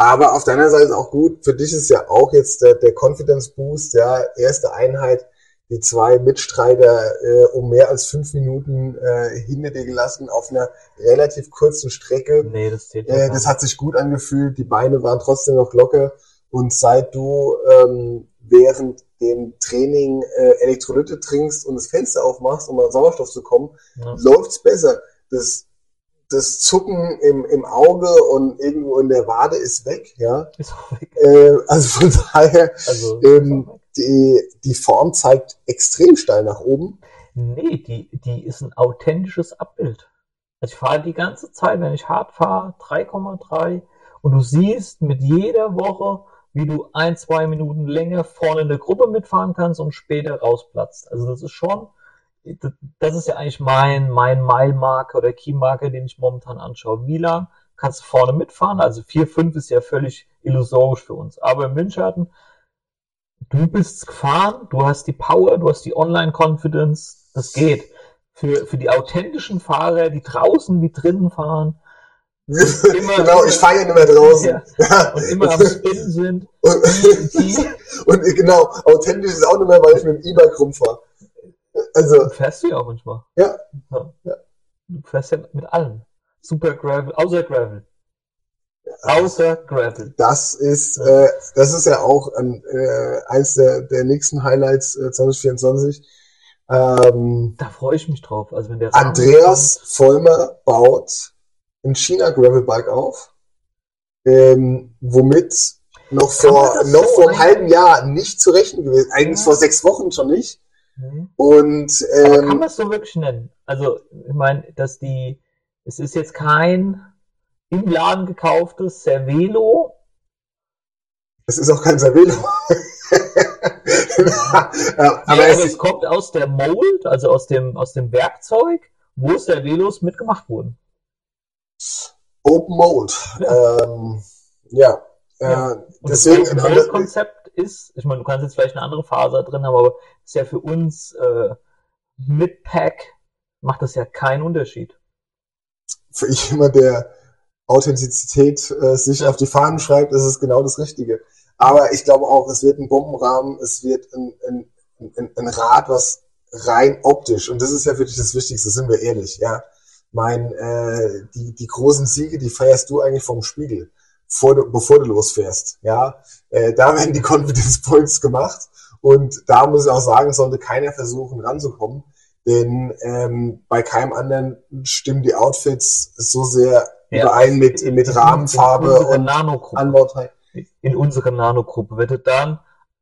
Aber auf deiner Seite auch gut. Für dich ist ja auch jetzt der, der Confidence Boost, ja, erste Einheit, die zwei Mitstreiter äh, um mehr als fünf Minuten äh, hinter dir gelassen auf einer relativ kurzen Strecke. Nee, das zählt äh, Das hat sich gut angefühlt. Die Beine waren trotzdem noch locker. Und seit du ähm, während dem Training äh, Elektrolyte trinkst und das Fenster aufmachst, um an Sauerstoff zu kommen, ja. läuft's besser das, das Zucken im, im Auge und irgendwo in der Wade ist weg, ja. Ist weg. Äh, also von daher, also, ähm, die, die Form zeigt extrem steil nach oben. Nee, die, die ist ein authentisches Abbild. Also ich fahre die ganze Zeit, wenn ich hart fahre, 3,3 und du siehst mit jeder Woche, wie du ein, zwei Minuten länger vorne in der Gruppe mitfahren kannst und später rausplatzt. Also das ist schon das ist ja eigentlich mein, mein Mile-Marker oder Key-Marker, den ich momentan anschaue. Wie lang kannst du vorne mitfahren? Also 4, 5 ist ja völlig illusorisch für uns. Aber im Windschatten, du bist gefahren, du hast die Power, du hast die Online-Confidence, das geht. Für, für die authentischen Fahrer, die draußen wie drinnen fahren, Immer, genau, ich fahre ja nicht mehr draußen. Ja, und immer am Spin sind. Und, und, genau, authentisch ist auch nicht mehr, weil ich mit dem E-Bike rumfahre. Also, fährst du ja auch manchmal. Ja. ja. ja. Du fährst ja mit allem. Super Gravel, außer Gravel. Außer Gravel. Das ist, äh, das ist ja auch ein, äh, eins der, der nächsten Highlights äh, 2024. Ähm, da freue ich mich drauf. Also wenn der Andreas Vollmer baut ein China Gravelbike auf, ähm, womit noch vor, noch so vor einem halben Jahr nicht zu rechnen gewesen, eigentlich ja. vor sechs Wochen schon nicht. Mhm. Und ähm, Aber kann man es so wirklich nennen? Also, ich meine, dass die, es ist jetzt kein im Laden gekauftes Cervelo. Es ist auch kein Cervelo. ja, aber, ja, es, aber es kommt aus der Mold, also aus dem, aus dem Werkzeug, wo Cervelos mitgemacht wurden. Open Mold. Ja. Ähm, ja. ja. Äh, deswegen, das Mold-Konzept ist, ich meine, du kannst jetzt vielleicht eine andere Faser drin haben, aber ist ja für uns äh, mit Pack macht das ja keinen Unterschied. Für jemand, der Authentizität äh, sich ja. auf die Fahnen schreibt, ist es genau das Richtige. Aber ich glaube auch, es wird ein Bombenrahmen, es wird ein, ein, ein, ein Rad, was rein optisch, und das ist ja für dich das Wichtigste, sind wir ehrlich, ja. Mein, äh, die, die großen Siege, die feierst du eigentlich vom Spiegel vor, bevor du losfährst. Ja, äh, da werden die Confidence Points gemacht und da muss ich auch sagen, sollte keiner versuchen ranzukommen, denn ähm, bei keinem anderen stimmen die Outfits so sehr ja, überein mit, in, mit Rahmenfarbe und Anbauteil. In unserer Nanogruppe. Wenn du dann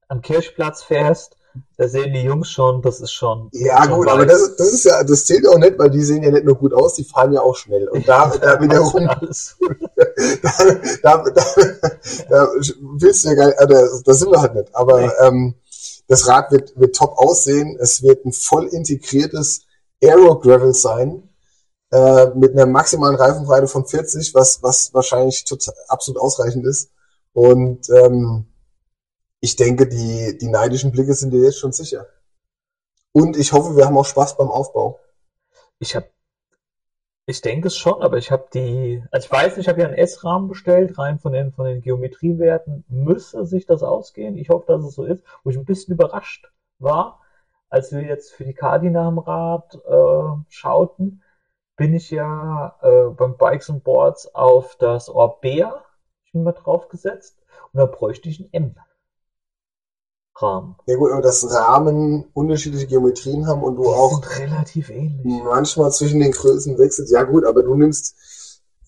am Kirchplatz fährst, da sehen die Jungs schon, das ist schon. Ja, schon gut, aber das, das ist ja, das zählt auch nicht, weil die sehen ja nicht nur gut aus, die fahren ja auch schnell. Und da, da wiederum, da, da, da, da willst du ja gar nicht, also, da sind wir halt nicht. Aber nee. ähm, das Rad wird, wird top aussehen. Es wird ein voll integriertes Aero Gravel sein. Äh, mit einer maximalen Reifenbreite von 40, was, was wahrscheinlich total, absolut ausreichend ist. Und ähm, ich denke, die, die neidischen Blicke sind dir jetzt schon sicher. Und ich hoffe, wir haben auch Spaß beim Aufbau. Ich habe, ich denke es schon, aber ich habe die, also ich weiß ich habe ja einen S-Rahmen bestellt, rein von den, von den Geometriewerten müsste sich das ausgehen. Ich hoffe, dass es so ist, wo ich ein bisschen überrascht war, als wir jetzt für die Cardina am Rad äh, schauten, bin ich ja äh, beim Bikes and Boards auf das Orbea, ich bin mal drauf und da bräuchte ich ein M. Rahmen. Ja gut, aber dass Rahmen unterschiedliche Geometrien haben und du die auch sind relativ ähnlich. manchmal zwischen den Größen wechselst. Ja gut, aber du nimmst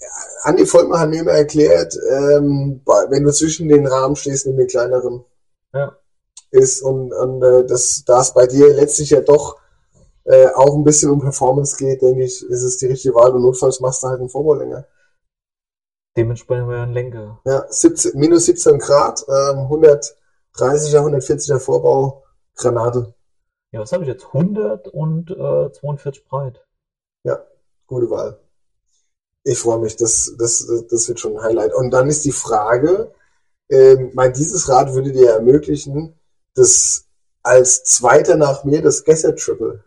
ja, Andi Vollmer hat mir immer erklärt, ähm, wenn du zwischen den Rahmen stehst, nimm den kleineren. Ja. Ist und, und äh, das, da es bei dir letztlich ja doch äh, auch ein bisschen um Performance geht, denke ich, ist es die richtige Wahl. Und notfalls machst du halt einen Vorbaulänger. Dementsprechend haben wir einen Lenker. Ja, 17, minus 17 Grad, ähm, 100 30er, 140er Vorbau, Granate. Ja, was habe ich jetzt? 100 und äh, 42 breit. Ja, gute Wahl. Ich freue mich, das, das, das wird schon ein Highlight. Und dann ist die Frage, ähm, mein, dieses Rad würde dir ermöglichen, das als Zweiter nach mir das Gesser Triple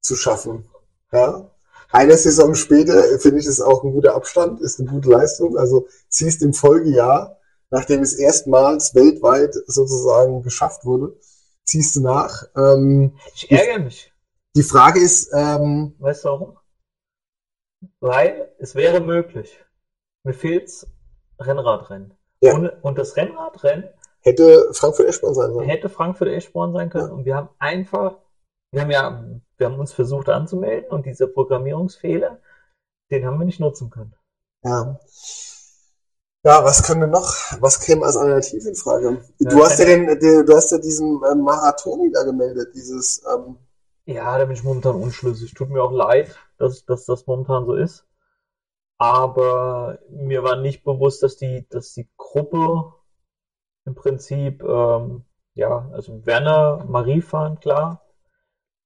zu schaffen. Ja? Eine Saison später finde ich das auch ein guter Abstand, ist eine gute Leistung. Also ziehst im Folgejahr nachdem es erstmals weltweit sozusagen geschafft wurde, ziehst du nach. Ähm, ich ärgere mich. Die Frage ist, ähm, weißt du warum? Weil es wäre möglich. Mir fehlt's Rennradrennen. Ja. Und, und das Rennradrennen hätte Frankfurt Eschborn sein sollen. Hätte Frankfurt Eschborn sein können. Ja. Und wir haben einfach, wir haben ja, wir haben uns versucht anzumelden und dieser Programmierungsfehler, den haben wir nicht nutzen können. Ja. Ja, was können wir noch? Was käme als Alternative in Frage? Du hast ja den, den, du hast ja diesen ähm, Marathoni da gemeldet, dieses. Ähm ja, da bin ich momentan unschlüssig. Tut mir auch leid, dass, dass das momentan so ist. Aber mir war nicht bewusst, dass die, dass die Gruppe im Prinzip, ähm, ja, also Werner, Marie fahren, klar,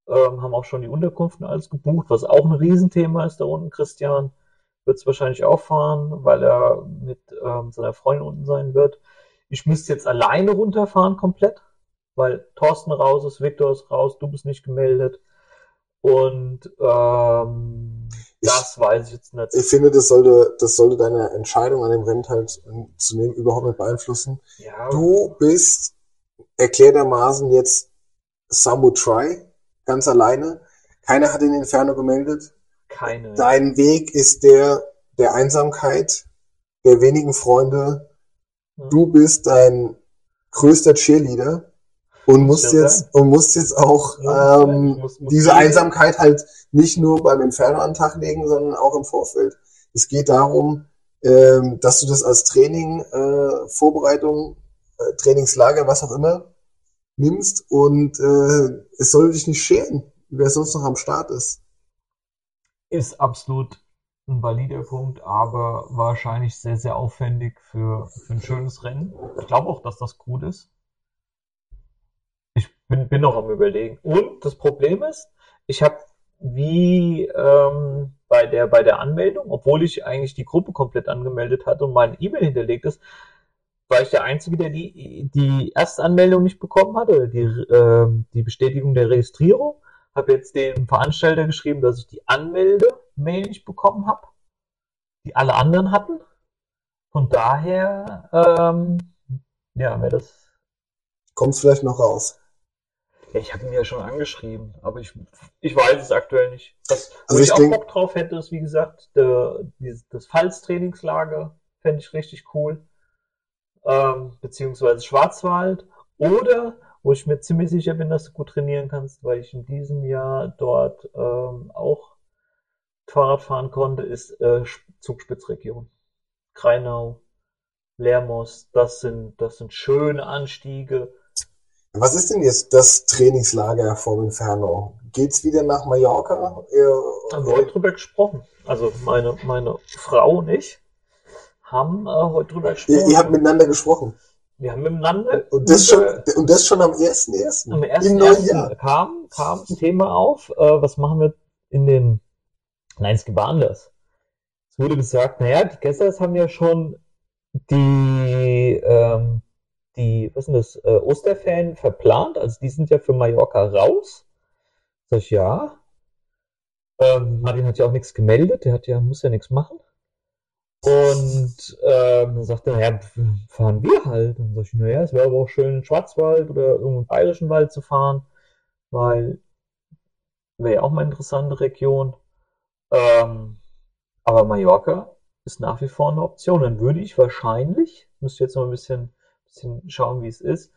ähm, haben auch schon die Unterkunft alles gebucht, was auch ein Riesenthema ist da unten, Christian wird es wahrscheinlich auch fahren, weil er mit ähm, seiner Freundin unten sein wird. Ich müsste jetzt alleine runterfahren komplett, weil Thorsten raus ist, Viktor ist raus, du bist nicht gemeldet. Und ähm, ich, das weiß ich jetzt nicht. Ich finde, das sollte, das sollte deine Entscheidung an dem Rennen halt zu nehmen überhaupt nicht beeinflussen. Ja, du bist erklärtermaßen jetzt Samu Try, ganz alleine. Keiner hat in Inferno gemeldet. Keine. Dein Weg ist der der Einsamkeit, der wenigen Freunde. Hm. Du bist dein größter Cheerleader und musst jetzt und musst jetzt auch ähm, muss, muss diese Einsamkeit halt nicht nur beim Inferno an den Tag legen, sondern auch im Vorfeld. Es geht darum, ähm, dass du das als Training, äh, Vorbereitung, äh, Trainingslager, was auch immer, nimmst und äh, es soll dich nicht scheren, wer sonst noch am Start ist ist absolut ein valider Punkt, aber wahrscheinlich sehr, sehr aufwendig für, für ein schönes Rennen. Ich glaube auch, dass das gut ist. Ich bin, bin noch am Überlegen. Und das Problem ist, ich habe wie ähm, bei, der, bei der Anmeldung, obwohl ich eigentlich die Gruppe komplett angemeldet hatte und meine E-Mail hinterlegt ist, war ich der Einzige, der die, die Erstanmeldung nicht bekommen hatte, die, äh, die Bestätigung der Registrierung habe jetzt dem Veranstalter geschrieben, dass ich die Anmelde-Mail nicht bekommen habe, die alle anderen hatten. Von daher, ähm, ja, wäre das. Kommt vielleicht noch raus. Ja, ich habe ihn ja schon angeschrieben, aber ich, ich weiß es aktuell nicht. Was, also wo ich, ich auch Bock drauf hätte, ist wie gesagt, der, dieses, das Pfalz-Trainingslager fände ich richtig cool. ähm, beziehungsweise Schwarzwald oder wo ich mir ziemlich sicher bin, dass du gut trainieren kannst, weil ich in diesem Jahr dort ähm, auch Fahrrad fahren konnte, ist äh, Zugspitzregion. Kreinau, Lermos, das sind, das sind schöne Anstiege. Was ist denn jetzt das Trainingslager vom Inferno? Geht's wieder nach Mallorca? Haben wir heute drüber gesprochen. Also meine, meine Frau und ich haben äh, heute drüber gesprochen. Ihr, ihr habt miteinander gesprochen. Wir haben miteinander. Und das, schon, und das schon am 1.1. Am 1.1. kam, kam das Thema auf, äh, was machen wir in den. Nein, es war anders. Es wurde gesagt, naja, die Gäste haben ja schon die, ähm, die, was ist denn das, äh, Osterferien verplant. Also die sind ja für Mallorca raus. Sag ich, ja. Ähm, Martin hat ja auch nichts gemeldet, der hat ja, muss ja nichts machen. Und ähm, dann sagte er, naja, fahren wir halt. Dann sag ich, naja, es wäre aber auch schön, in Schwarzwald oder irgendeinen bayerischen Wald zu fahren, weil wäre ja auch mal eine interessante Region. Ähm, aber Mallorca ist nach wie vor eine Option. Dann würde ich wahrscheinlich, müsste jetzt noch ein bisschen, bisschen schauen, wie es ist,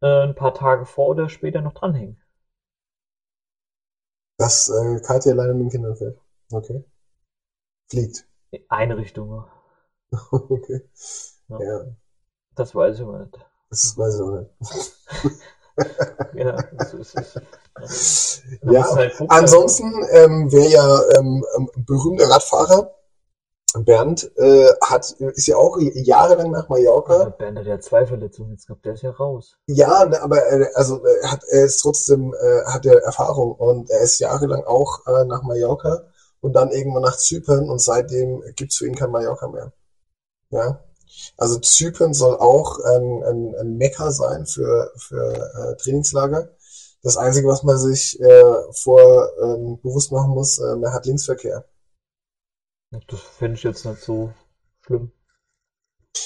äh, ein paar Tage vor oder später noch dranhängen. Dass äh, Katja alleine mit den Kindern fährt. Okay. Fliegt. Eine Richtung. okay. Ja. ja. Das weiß ich aber nicht. Das weiß ich auch nicht. ja, das ist es. Ja, halt ansonsten ähm, wäre ja ähm, ähm, berühmter Radfahrer Bernd äh, hat ist ja auch jahrelang nach Mallorca. Ja, Bernd hat ja zwei Verletzungen, jetzt kommt der ist ja raus. Ja, ne, aber äh, also er hat er ist trotzdem äh, hat er Erfahrung und er ist jahrelang auch äh, nach Mallorca und dann irgendwann nach Zypern und seitdem gibt's für ihn kein Mallorca mehr. Ja. Also Zypern soll auch ein, ein, ein Mekka sein für, für äh, Trainingslager. Das Einzige, was man sich äh, vor ähm, bewusst machen muss, äh, man hat Linksverkehr. Das finde ich jetzt nicht so schlimm.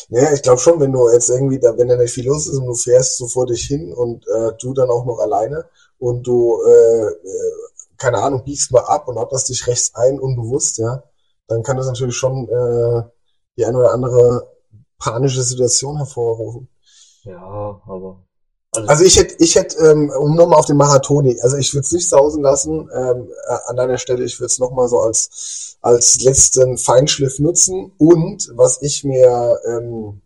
Ja, ich glaube schon, wenn du jetzt irgendwie, da, wenn da nicht viel los ist und du fährst so vor dich hin und äh, du dann auch noch alleine und du äh, äh keine Ahnung, biegst mal ab und ordnest dich rechts ein, unbewusst, ja, dann kann das natürlich schon äh, die eine oder andere panische Situation hervorrufen. Ja, aber. Also, ich hätte, ich hätte, ähm, um nochmal auf den Marathoni, also ich würde es nicht sausen lassen, ähm, äh, an deiner Stelle, ich würde es nochmal so als, als letzten Feinschliff nutzen und was ich mir ähm,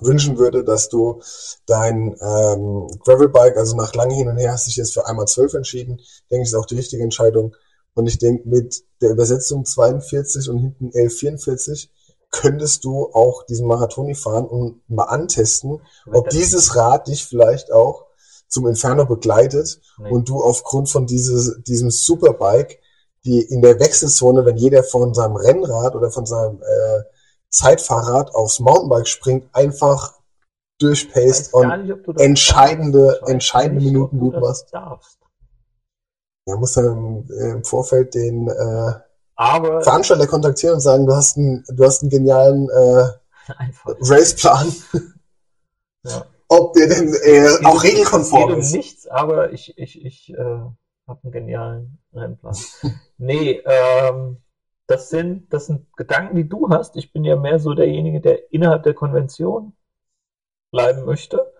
wünschen würde, dass du dein ähm, Gravelbike, also nach langem Hin und Her hast du dich jetzt für einmal 12 entschieden, denke ich, ist auch die richtige Entscheidung. Und ich denke, mit der Übersetzung 42 und hinten 1144 könntest du auch diesen Marathoni fahren und mal antesten, ob dieses Rad dich vielleicht auch zum Inferno begleitet nee. und du aufgrund von dieses, diesem Superbike, die in der Wechselzone, wenn jeder von seinem Rennrad oder von seinem äh, Zeitfahrrad aufs Mountainbike springt, einfach durchpaced und nicht, entscheidende, entscheidende nicht, Minuten gut machst. Darfst. Ja, muss dann im, im Vorfeld den äh, Aber Veranstalter kontaktieren und sagen, du hast einen, du hast einen genialen äh, Raceplan. Ja. Ob der denn äh, auch regelkonform ist. Nichts, aber ich, ich, ich äh, habe einen genialen Rennplan. nee, ähm, das sind, das sind Gedanken, die du hast. Ich bin ja mehr so derjenige, der innerhalb der Konvention bleiben möchte.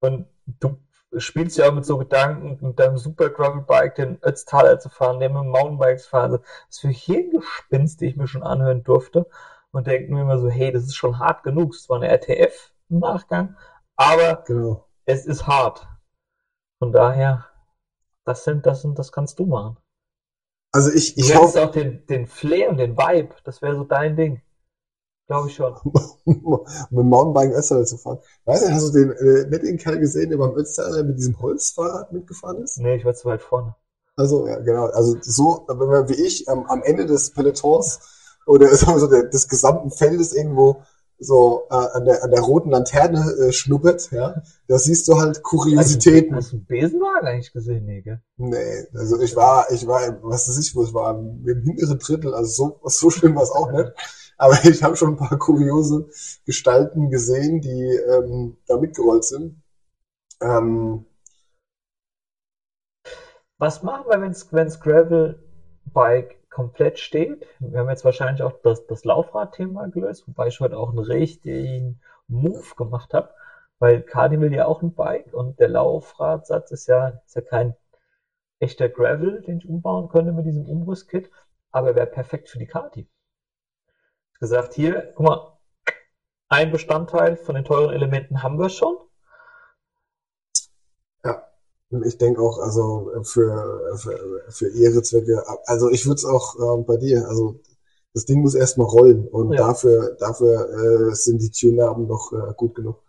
Und du spielst ja auch mit so Gedanken, mit deinem Super Gravel Bike den Ötztaler zu fahren, der mit dem Mountainbikes fahren. Also, das für Hirngespinst, die ich mir schon anhören durfte. Und denke mir immer so, hey, das ist schon hart genug. Es war eine RTF im Nachgang, aber genau. es ist hart. Von daher, das sind, das sind, das kannst du machen. Also ich, ich hoffe auch den, den Flair und den Vibe, das wäre so dein Ding. Glaube ich schon. mit dem Mountainbike Ötztaler zu fahren. Weißt du, hast du den, äh, nicht den Kerl gesehen, der beim Ötztaler mit diesem Holzfahrrad mitgefahren ist? Nee, ich war zu weit vorne. Also, ja, genau. Also so, wenn man wie ich ähm, am Ende des Pelotons oder so der, des gesamten Feldes irgendwo so äh, an, der, an der roten Laterne äh, schnuppert, ja, da siehst du halt Kuriositäten. Hast du einen Besenwagen eigentlich gesehen, nee, gell? Nee, also ich war, ich war, was weiß ich, wo ich war, im hinteren Drittel, also so, so schlimm war es auch nicht. Aber ich habe schon ein paar kuriose Gestalten gesehen, die ähm, da mitgerollt sind. Ähm, was machen wir, wenn es Gravel Bike komplett steht. Wir haben jetzt wahrscheinlich auch das, das Laufrad-Thema gelöst, wobei ich heute auch einen richtigen Move gemacht habe, weil Cardi will ja auch ein Bike und der Laufradsatz ist ja, ist ja kein echter Gravel, den ich umbauen könnte mit diesem Umrüstkit, aber er wäre perfekt für die Kati. Gesagt, hier, guck mal, ein Bestandteil von den teuren Elementen haben wir schon. Ja, ich denke auch, also für, für, für ihre Zwecke, also ich würde es auch äh, bei dir, also das Ding muss erstmal rollen und ja. dafür, dafür äh, sind die Tune-Namen noch äh, gut genug.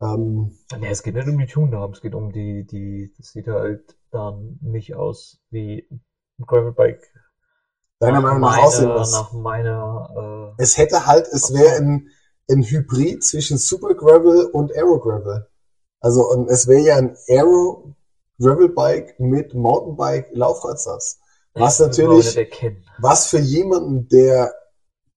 Ähm, nee, es geht nicht um die Tune-Namen, es geht um die, die, das sieht halt dann nicht aus wie ein Gravelbike. Deiner Meinung nach aussehen muss. Nach meiner, äh, es hätte halt, es wäre ein, ein Hybrid zwischen Super Gravel und Aero Gravel. Also, und es wäre ja ein Aero Gravelbike mit Mountainbike Laufradsatz. Was natürlich, was für jemanden, der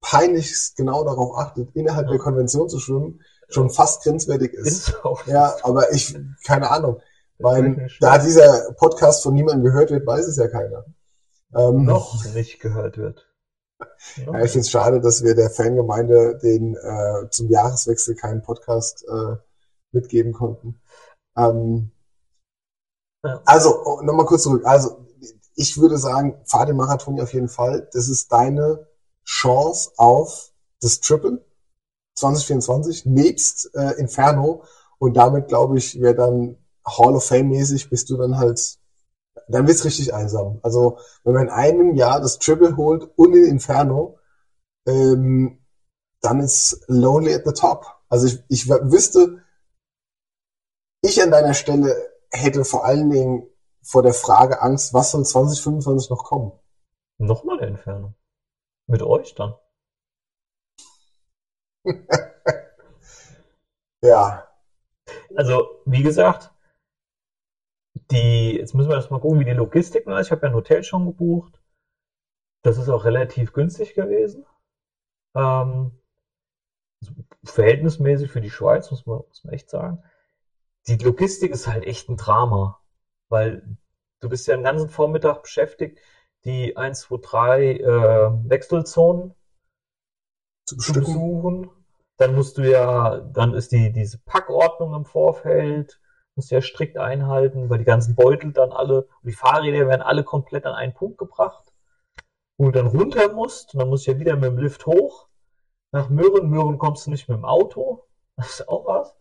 peinlichst genau darauf achtet, innerhalb ja. der Konvention zu schwimmen, schon fast grenzwertig ist. ist ja, aber ich, keine Ahnung. Weil da dieser Podcast von niemandem gehört wird, weiß es ja keiner. Ähm, Noch nicht gehört wird. Ja, ich finde es schade, dass wir der Fangemeinde den äh, zum Jahreswechsel keinen Podcast äh, mitgeben konnten. Ähm, Also, oh, nochmal kurz zurück. Also, ich würde sagen, fahr den Marathon auf jeden Fall. Das ist deine Chance auf das Triple 2024 nebst äh, Inferno. Und damit, glaube ich, wäre dann Hall of Fame mäßig, bist du dann halt, dann wird's richtig einsam. Also, wenn man in einem Jahr das Triple holt und den Inferno, ähm, dann ist Lonely at the Top. Also ich, ich wüsste, ich an deiner Stelle hätte vor allen Dingen vor der Frage Angst, was soll 2025 noch kommen? Nochmal der Inferno. Mit euch dann. ja. Also, wie gesagt, die, jetzt müssen wir erstmal gucken, wie die Logistik war. Ich habe ja ein Hotel schon gebucht. Das ist auch relativ günstig gewesen. Ähm, also verhältnismäßig für die Schweiz, muss man, muss man echt sagen. Die Logistik ist halt echt ein Drama, weil du bist ja den ganzen Vormittag beschäftigt, die 1, 2, 3 äh, Wechselzonen zu, zu besuchen. Dann musst du ja, dann ist die, diese Packordnung im Vorfeld, musst du ja strikt einhalten, weil die ganzen Beutel dann alle, die Fahrräder werden alle komplett an einen Punkt gebracht, wo du dann runter musst, und dann musst du ja wieder mit dem Lift hoch. Nach Möhren, Möhren kommst du nicht mit dem Auto. Das ist auch was.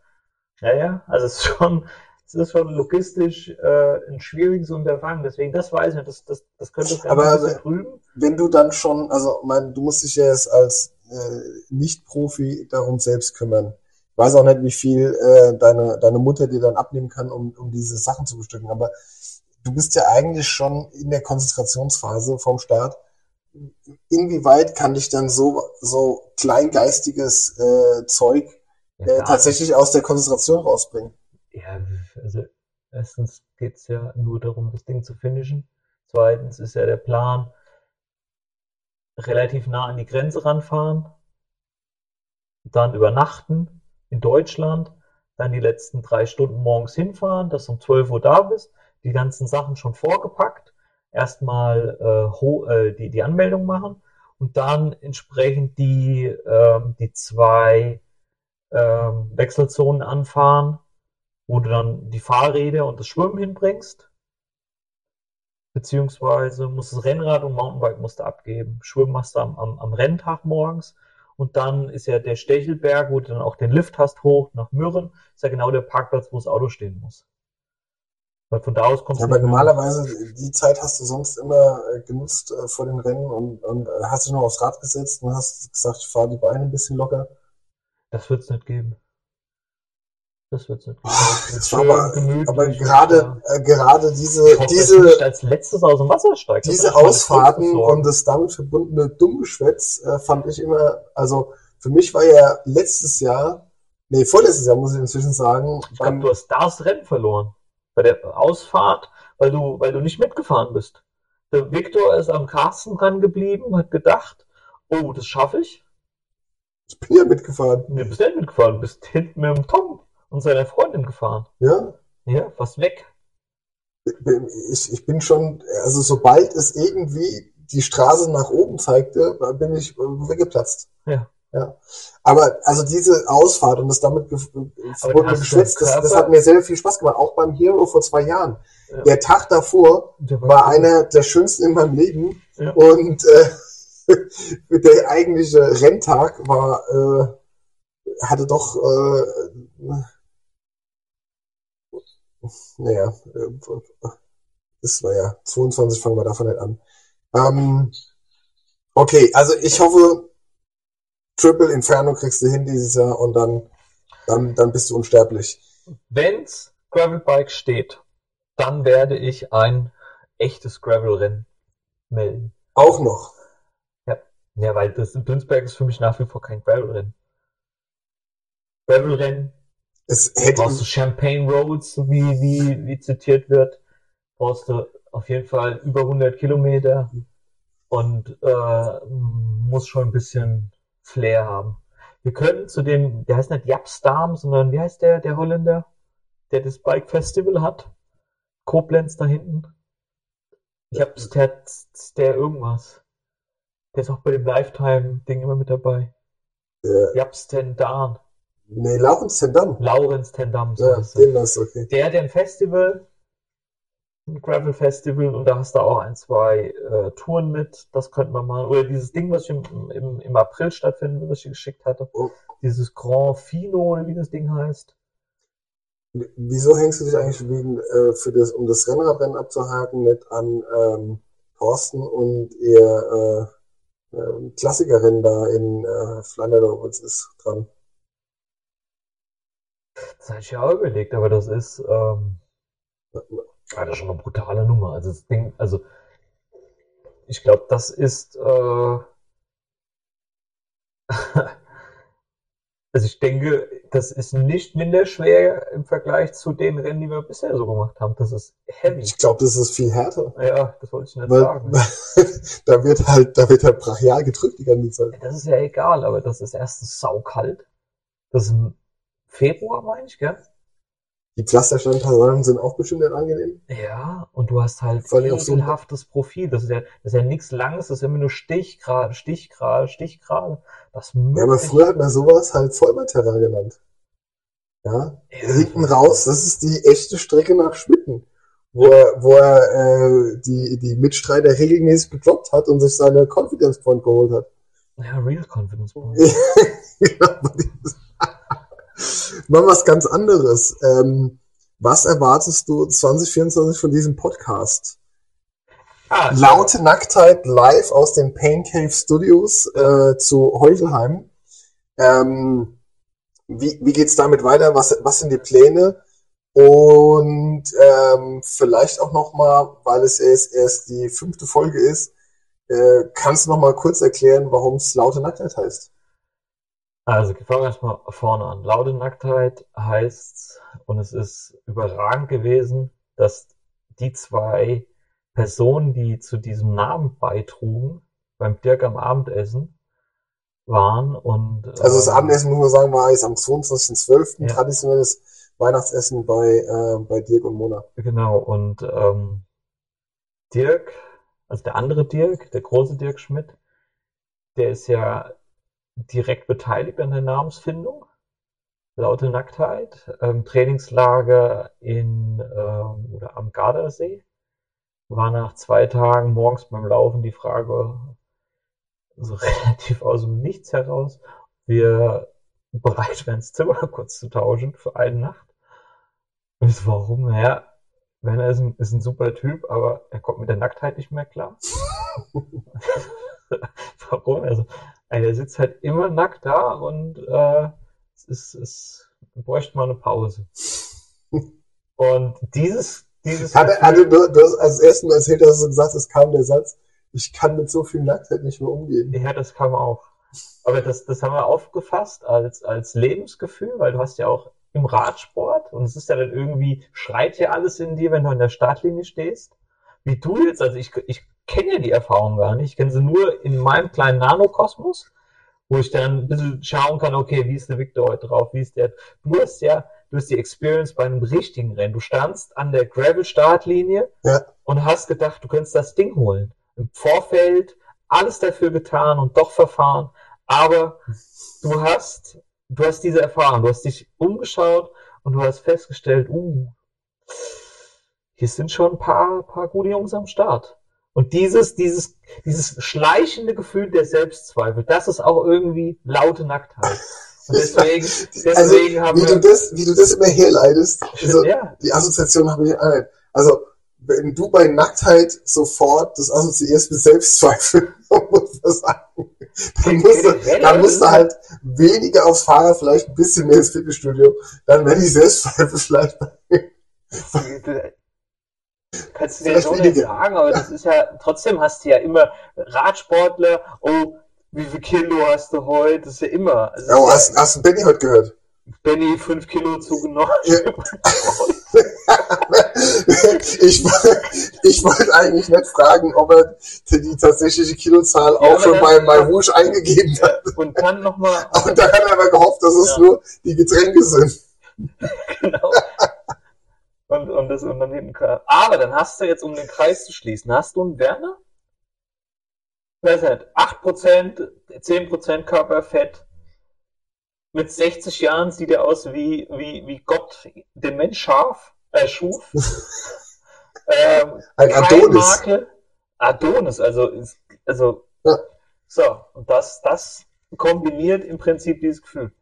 Ja, ja, also es ist schon, es ist schon logistisch äh, ein schwieriges Unterfangen. Deswegen, das weiß ich nicht, das, das, das könnte das Aber also, drüben. Wenn du dann schon, also mein, du musst dich ja jetzt als äh, Nicht-Profi darum selbst kümmern. Ich weiß auch nicht, wie viel äh, deine, deine Mutter dir dann abnehmen kann, um, um diese Sachen zu bestücken. Aber du bist ja eigentlich schon in der Konzentrationsphase vom Start. Inwieweit kann dich dann so, so kleingeistiges äh, Zeug ja, tatsächlich aus der Konzentration rausbringen? Ja, also erstens geht's ja nur darum, das Ding zu finishen. Zweitens ist ja der Plan, relativ nah an die Grenze ranfahren, dann übernachten in Deutschland, dann die letzten drei Stunden morgens hinfahren, dass du um 12 Uhr da bist, die ganzen Sachen schon vorgepackt, erstmal äh, äh, die, die Anmeldung machen und dann entsprechend die, äh, die zwei äh, Wechselzonen anfahren, wo du dann die Fahrräder und das Schwimmen hinbringst beziehungsweise musst das Rennrad und Mountainbike musst du abgeben. Schwimmen machst du am, am, am Renntag morgens und dann ist ja der Stechelberg, wo du dann auch den Lift hast hoch nach Mürren, ist ja genau der Parkplatz, wo das Auto stehen muss. Weil von da aus kommst ja, du. Aber normalerweise, die Zeit hast du sonst immer äh, genutzt äh, vor den Rennen und, und äh, hast dich noch aufs Rad gesetzt und hast gesagt, ich fahre die Beine ein bisschen locker. Das wird es nicht geben. Das wird nicht. Das war aber, aber gerade, äh, gerade diese, hoffe, diese, als letztes aus dem Wasser steigt. Diese Ausfahrten und das damit verbundene Dummgeschwätz äh, fand ich immer, also für mich war ja letztes Jahr, nee, vorletztes Jahr muss ich inzwischen sagen. Ich glaube, du hast das Rennen verloren. Bei der Ausfahrt, weil du, weil du nicht mitgefahren bist. Der Viktor ist am Carsten dran geblieben, hat gedacht, oh, das schaffe ich. Ich bin ja mitgefahren. Du bist nicht mitgefahren, du bist hinten mit dem Tom und seiner Freundin gefahren. Ja? Ja, fast weg. Ich, ich bin schon, also sobald es irgendwie die Straße nach oben zeigte, bin ich weggeplatzt. Ja. Ja. Aber also diese Ausfahrt und das damit verbundene Geschwätz, das, das, hat mir sehr viel Spaß gemacht, auch beim Hero vor zwei Jahren. Ja. Der Tag davor der war, war einer der schönsten in meinem Leben ja. und äh, der eigentliche Renntag war äh, hatte doch äh, naja, das war ja 22 fangen wir davon nicht an. Ähm, okay, also ich hoffe, Triple Inferno kriegst du hin dieses Jahr und dann, dann, dann bist du unsterblich. Wenn's Gravelbike steht, dann werde ich ein echtes Gravelrennen melden. Auch noch? Ja, weil das Dünsberg ist für mich nach wie vor kein Gravelrennen. Gravelrennen. Es hätte brauchst du Champagne Roads, wie, wie, wie zitiert wird, brauchst du auf jeden Fall über 100 Kilometer und äh, muss schon ein bisschen Flair haben. Wir können zu dem, der heißt nicht Japstam, sondern wie heißt der, der Holländer, der das Bike Festival hat? Koblenz da hinten. Japs, der, der irgendwas. Der ist auch bei dem Lifetime-Ding immer mit dabei. Der, Japs Tendan. Nee, Laurenz Tendam. Laurenz Tendam. So ja, den ist okay. Der hat ein Festival ein Gravel Festival und da hast du auch ein, zwei äh, Touren mit. Das könnte man mal. Oder dieses Ding, was ich im, im, im April stattfinden, was ich geschickt hatte. Oh. Dieses Grand Fino, oder wie das Ding heißt. Wieso hängst du dich eigentlich wegen, äh, für das, um das Rennradrennen abzuhaken, nicht an ähm, Thorsten und ihr äh, äh, Klassikerrennen da in äh, Flandern ist dran? Das hatte ich ja auch überlegt, aber das ist. Ähm, ja, das ist schon eine brutale Nummer. Also das Ding, also ich glaube, das ist äh, also ich denke, das ist nicht minder schwer im Vergleich zu den Rennen, die wir bisher so gemacht haben. Das ist heavy. Ich glaube, das ist viel härter. Ja, das wollte ich nicht Weil, sagen. da wird halt, da wird halt brachial gedrückt die ganze Zeit. Das ist ja egal, aber das ist erstens saukalt. Das ist im Februar, meine ich, gell? Die Pflastersteinpassagen sind auch bestimmt angenehm. Ja, und du hast halt ekelhaftes so Profil. Das ist ja, das ist ja nichts Langes, das ist immer nur Stichgrad, Stichgrad, Stichgrad. Das ja, aber früher hat man sowas halt Vollmaterial genannt. Ja, ja hinten raus, das ist die echte Strecke nach Schmitten, wo er, wo er äh, die, die Mitstreiter regelmäßig gedroppt hat und sich seine Confidence Point geholt hat. Ja, Real Confidence Point. ja, Mal was ganz anderes. Ähm, was erwartest du 2024 von diesem Podcast? Ah, Laute Nacktheit live aus den Pain Cave Studios äh, zu Heuchelheim. Ähm, wie, wie geht's damit weiter? Was, was sind die Pläne? Und ähm, vielleicht auch nochmal, weil es erst, erst die fünfte Folge ist, äh, kannst du nochmal kurz erklären, warum es Laute Nacktheit heißt? Also fangen wir erstmal vorne an. Laute Nacktheit heißt, und es ist überragend gewesen, dass die zwei Personen, die zu diesem Namen beitrugen, beim Dirk am Abendessen waren und. Also das ähm, Abendessen, muss man sagen, war jetzt am 22.12. Ja. traditionelles Weihnachtsessen bei, äh, bei Dirk und Mona. Genau, und ähm, Dirk, also der andere Dirk, der große Dirk Schmidt, der ist ja direkt beteiligt an der Namensfindung. Laute Nacktheit, ähm, Trainingslager in ähm, oder am Gardasee. War nach zwei Tagen morgens beim Laufen die Frage so relativ aus dem Nichts heraus, wir bereit wären, das Zimmer kurz zu tauschen für eine Nacht. Und ich so, warum? Naja, Werner ist ein, ist ein super Typ, aber er kommt mit der Nacktheit nicht mehr klar. warum? Also, er sitzt halt immer nackt da und äh, es ist, es bräuchte mal eine Pause. Und dieses, dieses. Hatte, hatte, du, du hast als erstes erzählt, dass du gesagt hast, kam der Satz, ich kann mit so viel Nacktheit nicht mehr umgehen. Ja, das kam auch. Aber das, das haben wir aufgefasst als, als Lebensgefühl, weil du hast ja auch im Radsport und es ist ja dann irgendwie, schreit ja alles in dir, wenn du an der Startlinie stehst. Wie du jetzt, also ich, ich kenne ja die Erfahrung gar nicht. Ich kenne sie nur in meinem kleinen Nanokosmos, wo ich dann ein bisschen schauen kann, okay, wie ist der Victor heute drauf, wie ist der. Du hast ja, du hast die Experience bei einem richtigen Rennen. Du standst an der Gravel-Startlinie ja. und hast gedacht, du könntest das Ding holen. im Vorfeld alles dafür getan und doch verfahren, aber du hast, du hast diese Erfahrung, du hast dich umgeschaut und du hast festgestellt, uh, hier sind schon ein paar, paar gute Jungs am Start. Und dieses, dieses, dieses schleichende Gefühl der Selbstzweifel, das ist auch irgendwie laute Nacktheit. Und deswegen, deswegen also, haben wie wir, du das, wie du das immer herleitest, also, ja. die Assoziation habe ich, also, wenn du bei Nacktheit sofort das assoziierst mit Selbstzweifel, muss man sagen, dann musst, du, dann musst du halt weniger aufs Fahrrad, vielleicht ein bisschen mehr ins Fitnessstudio, dann werde ich Selbstzweifel vielleicht Kannst du dir so nicht sagen, aber das ist ja, trotzdem hast du ja immer Radsportler, oh, wie viel Kilo hast du heute? Das ist ja immer. Also oh, hast, ja, hast du Benny heute gehört? Benny fünf Kilo zugenommen. Ja. ich, ich wollte eigentlich nicht fragen, ob er die tatsächliche Kilozahl ja, auch schon bei My Rouge eingegeben hat. Und dann nochmal. Aber da hat er aber gehofft, dass es nur die Getränke sind. genau und, und das Unternehmen kann. Aber dann hast du jetzt, um den Kreis zu schließen, hast du einen Werner? Weiß nicht, 8%, 10% Körperfett. Mit 60 Jahren sieht er aus wie, wie, wie Gott den Mensch scharf, äh, schuf. ähm, Ein Adonis. Makel. Adonis, also, also, ja. so, und das, das kombiniert im Prinzip dieses Gefühl.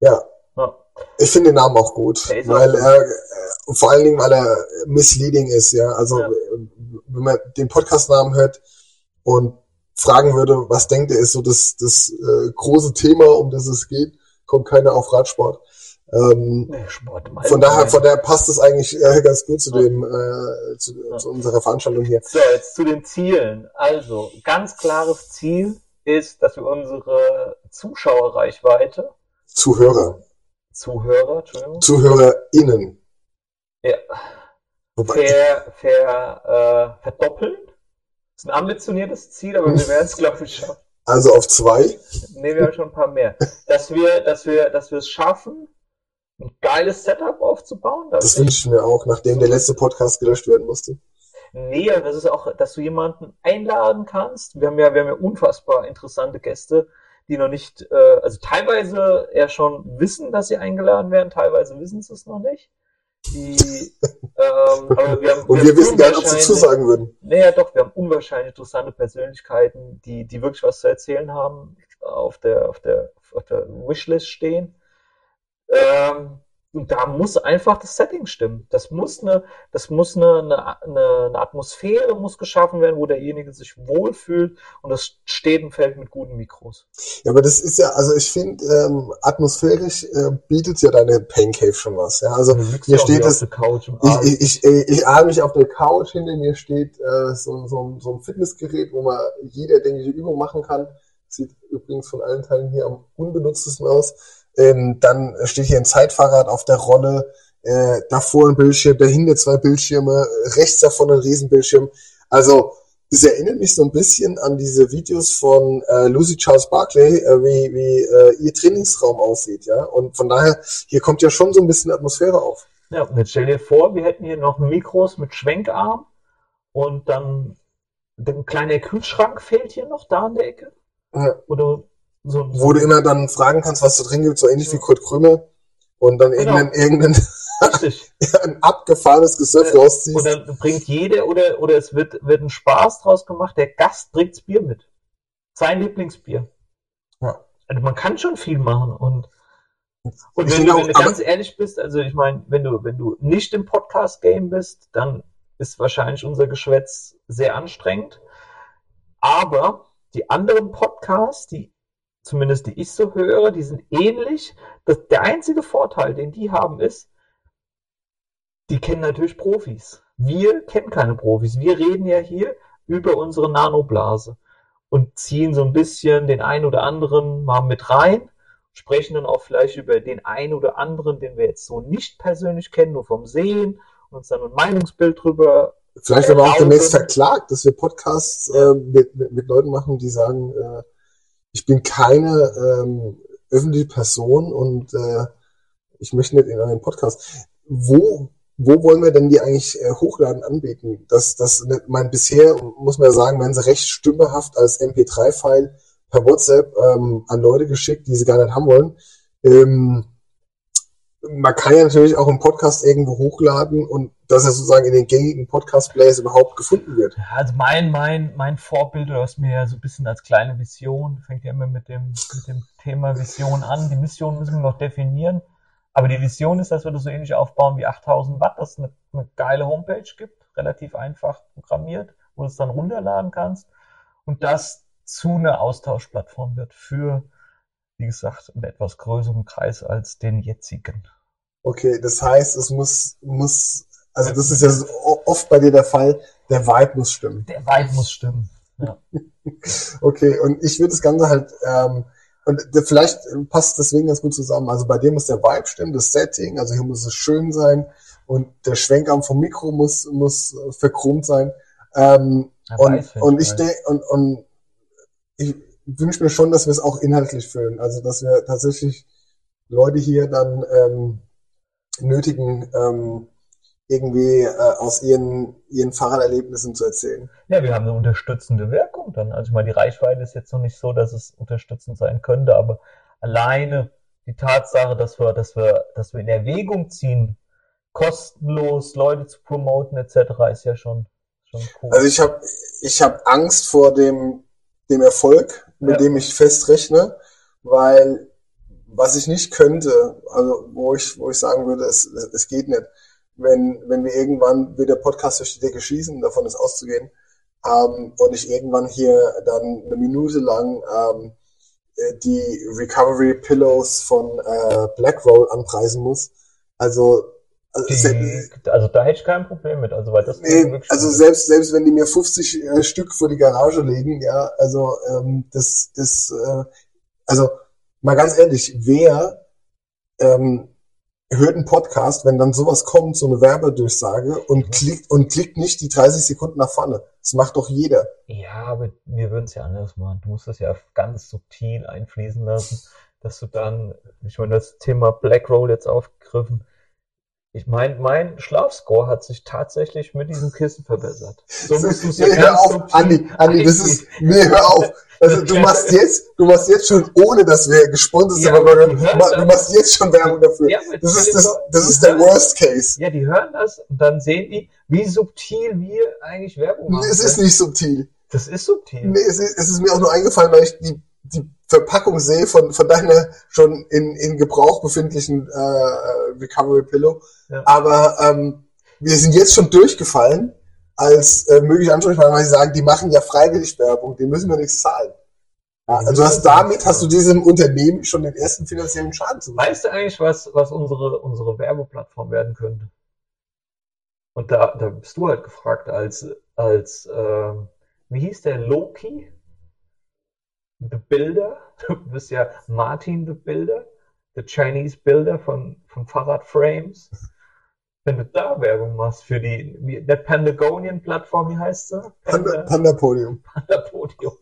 Ja. ja. Ich finde den Namen auch gut, weil er, äh, vor allen Dingen, weil er misleading ist, ja. Also, ja. wenn man den Podcastnamen hört und fragen würde, was denkt er, ist so das, das äh, große Thema, um das es geht, kommt keiner auf Radsport. Ähm, Sport von daher, von daher passt es eigentlich äh, ganz gut zu dem, äh, zu, ja. zu unserer Veranstaltung hier. So, jetzt zu den Zielen. Also, ganz klares Ziel ist, dass wir unsere Zuschauerreichweite Zuhörer Zuhörer, Entschuldigung. ZuhörerInnen. Ja. Wobei ver, ver, äh, verdoppeln. Das ist ein ambitioniertes Ziel, aber wir werden es, glaube ich, schaffen. Also auf zwei? Ne, wir haben schon ein paar mehr. Dass wir, dass wir, dass wir es schaffen, ein geiles Setup aufzubauen. Das wünsche ich mir auch, nachdem der letzte Podcast gelöscht werden musste. Nee, das ist auch, dass du jemanden einladen kannst. Wir haben ja, wir haben ja unfassbar interessante Gäste die noch nicht, äh, also teilweise eher schon wissen, dass sie eingeladen werden, teilweise wissen sie es noch nicht. Die, ähm, aber wir haben, Und wir, wir wissen gar nicht, ob sie zusagen würden. Naja, doch, wir haben unwahrscheinlich interessante Persönlichkeiten, die, die wirklich was zu erzählen haben, auf der, auf der, auf der Wishlist stehen. Ähm, und da muss einfach das Setting stimmen. Das muss eine, das muss eine, eine, eine Atmosphäre muss geschaffen werden, wo derjenige sich wohlfühlt und das steht und fällt mit guten Mikros. Ja, aber das ist ja, also ich finde, ähm, atmosphärisch äh, bietet ja deine Pain Cave schon was. Ja, also hier steht das. Ich, ich, ich, ich ahne mich auf der Couch, hinter mir steht äh, so, so, so ein Fitnessgerät, wo man jede erdenkliche Übung machen kann. Sieht übrigens von allen Teilen hier am unbenutztesten aus. Ähm, dann steht hier ein Zeitfahrrad auf der Rolle, äh, davor ein Bildschirm, dahinter zwei Bildschirme, rechts davon ein Riesenbildschirm. Also es erinnert mich so ein bisschen an diese Videos von äh, Lucy Charles Barclay, äh, wie, wie äh, ihr Trainingsraum aussieht, ja. Und von daher, hier kommt ja schon so ein bisschen Atmosphäre auf. Ja, und jetzt stell dir vor, wir hätten hier noch Mikros mit Schwenkarm und dann ein kleiner Kühlschrank fehlt hier noch da in der Ecke. Ja. Oder so, Wo du immer dann fragen kannst, was du drin gibt, so ähnlich ja. wie Kurt Krümel. Und dann genau. irgendeinen, irgendeinen ein abgefahrenes Gesöff äh, rausziehst. Oder bringt jeder, oder, oder es wird, wird ein Spaß draus gemacht, der Gast bringt's Bier mit. Sein Lieblingsbier. Ja. Also man kann schon viel machen und, und wenn, du, wenn du ganz ehrlich bist, also ich meine, wenn du, wenn du nicht im Podcast-Game bist, dann ist wahrscheinlich unser Geschwätz sehr anstrengend. Aber die anderen Podcasts, die zumindest die ich so höre, die sind ähnlich. Das, der einzige Vorteil, den die haben, ist, die kennen natürlich Profis. Wir kennen keine Profis. Wir reden ja hier über unsere Nanoblase und ziehen so ein bisschen den einen oder anderen mal mit rein, sprechen dann auch vielleicht über den einen oder anderen, den wir jetzt so nicht persönlich kennen, nur vom Sehen und uns dann ein Meinungsbild drüber. Vielleicht werden wir auch demnächst verklagt, dass wir Podcasts äh, mit, mit, mit, Leuten machen, die sagen, äh, ich bin keine ähm, öffentliche Person und äh, ich möchte nicht in einen Podcast. Wo wo wollen wir denn die eigentlich äh, hochladen anbieten? Das, das, mein bisher, muss man ja sagen, werden sie recht stümperhaft als MP3-File per WhatsApp ähm, an Leute geschickt, die sie gar nicht haben wollen. Ähm, man kann ja natürlich auch einen Podcast irgendwo hochladen und dass er sozusagen in den gängigen Podcast-Players überhaupt gefunden wird. Also mein, mein, mein Vorbild, du hast mir ja so ein bisschen als kleine Vision, fängt ja immer mit dem, mit dem Thema Vision an. Die Mission müssen wir noch definieren. Aber die Vision ist, dass wir das so ähnlich aufbauen wie 8000 Watt, dass es eine, eine geile Homepage gibt, relativ einfach programmiert, wo du es dann runterladen kannst und das zu einer Austauschplattform wird für, wie gesagt, einen etwas größeren Kreis als den jetzigen. Okay, das heißt, es muss, muss, also das ist ja oft bei dir der Fall, der Vibe muss stimmen. Der Vibe muss stimmen. Ja. okay, und ich würde das Ganze halt ähm, und vielleicht passt deswegen ganz gut zusammen. Also bei dir muss der Vibe stimmen, das Setting, also hier muss es schön sein und der Schwenkarm vom Mikro muss, muss verchromt sein. Ähm, ja, und, und ich denke, und, und ich wünsche mir schon, dass wir es auch inhaltlich füllen. Also dass wir tatsächlich Leute hier dann ähm, nötigen, ähm, irgendwie äh, aus ihren, ihren Fahrraderlebnissen zu erzählen. Ja, wir haben eine unterstützende Wirkung dann. Also ich meine, die Reichweite ist jetzt noch nicht so, dass es unterstützend sein könnte, aber alleine die Tatsache, dass wir, dass wir, dass wir in Erwägung ziehen, kostenlos Leute zu promoten etc., ist ja schon, schon cool. Also ich habe ich hab Angst vor dem, dem Erfolg, mit ja. dem ich festrechne, weil was ich nicht könnte, also wo ich, wo ich sagen würde, es, es geht nicht wenn, wenn wir irgendwann wieder Podcast durch die Decke schießen, davon ist auszugehen, ähm, und ich irgendwann hier dann eine Minute lang ähm, äh, die Recovery Pillows von äh, Blackroll anpreisen muss. Also also, die, also da hätte ich kein Problem mit, also weil das nee, also selbst selbst wenn die mir 50 äh, Stück vor die Garage legen, ja, also ähm, das das äh, also mal ganz ehrlich, wer ähm, hört einen Podcast, wenn dann sowas kommt, so eine Werbedurchsage und mhm. klickt und klickt nicht die 30 Sekunden nach vorne. Das macht doch jeder. Ja, aber wir würden es ja anders machen. Du musst das ja ganz subtil einfließen lassen, dass du dann, ich meine, das Thema Black Roll jetzt aufgegriffen, ich meine, mein Schlafscore hat sich tatsächlich mit diesem Kissen verbessert. So musst du es ja nee, hör auf, Andi, Andi, das ist, nee, hör auf. Also du machst jetzt, du machst jetzt schon, ohne dass wir gesponsert sind, ja, aber du, du machst jetzt schon Werbung dafür. Ja, das ist das, das ist der Worst Case. Ja, die hören das und dann sehen die, wie subtil wir eigentlich Werbung machen. Nee, es ist nicht subtil. Das ist subtil. Nee, es ist, es ist mir auch nur eingefallen, weil ich die, die Verpackung sehe von, von deiner schon in, in Gebrauch befindlichen äh, Recovery Pillow. Ja. Aber ähm, wir sind jetzt schon durchgefallen als äh, mögliche Ansprechpartner, weil sie sagen, die machen ja freiwillig Werbung, die müssen wir nichts zahlen. Ja, also hast damit hast du diesem Unternehmen schon den ersten finanziellen Schaden zu Weißt du eigentlich, was, was unsere, unsere Werbeplattform werden könnte? Und da, da bist du halt gefragt als, als äh, wie hieß der, Loki? The Builder? Du bist ja Martin the Builder, the Chinese Builder von, von Fahrradframes wenn du da Werbung machst für die, wie, der Pandagonian-Plattform, wie heißt sie? Panda, Panda Podium. Panda Podium.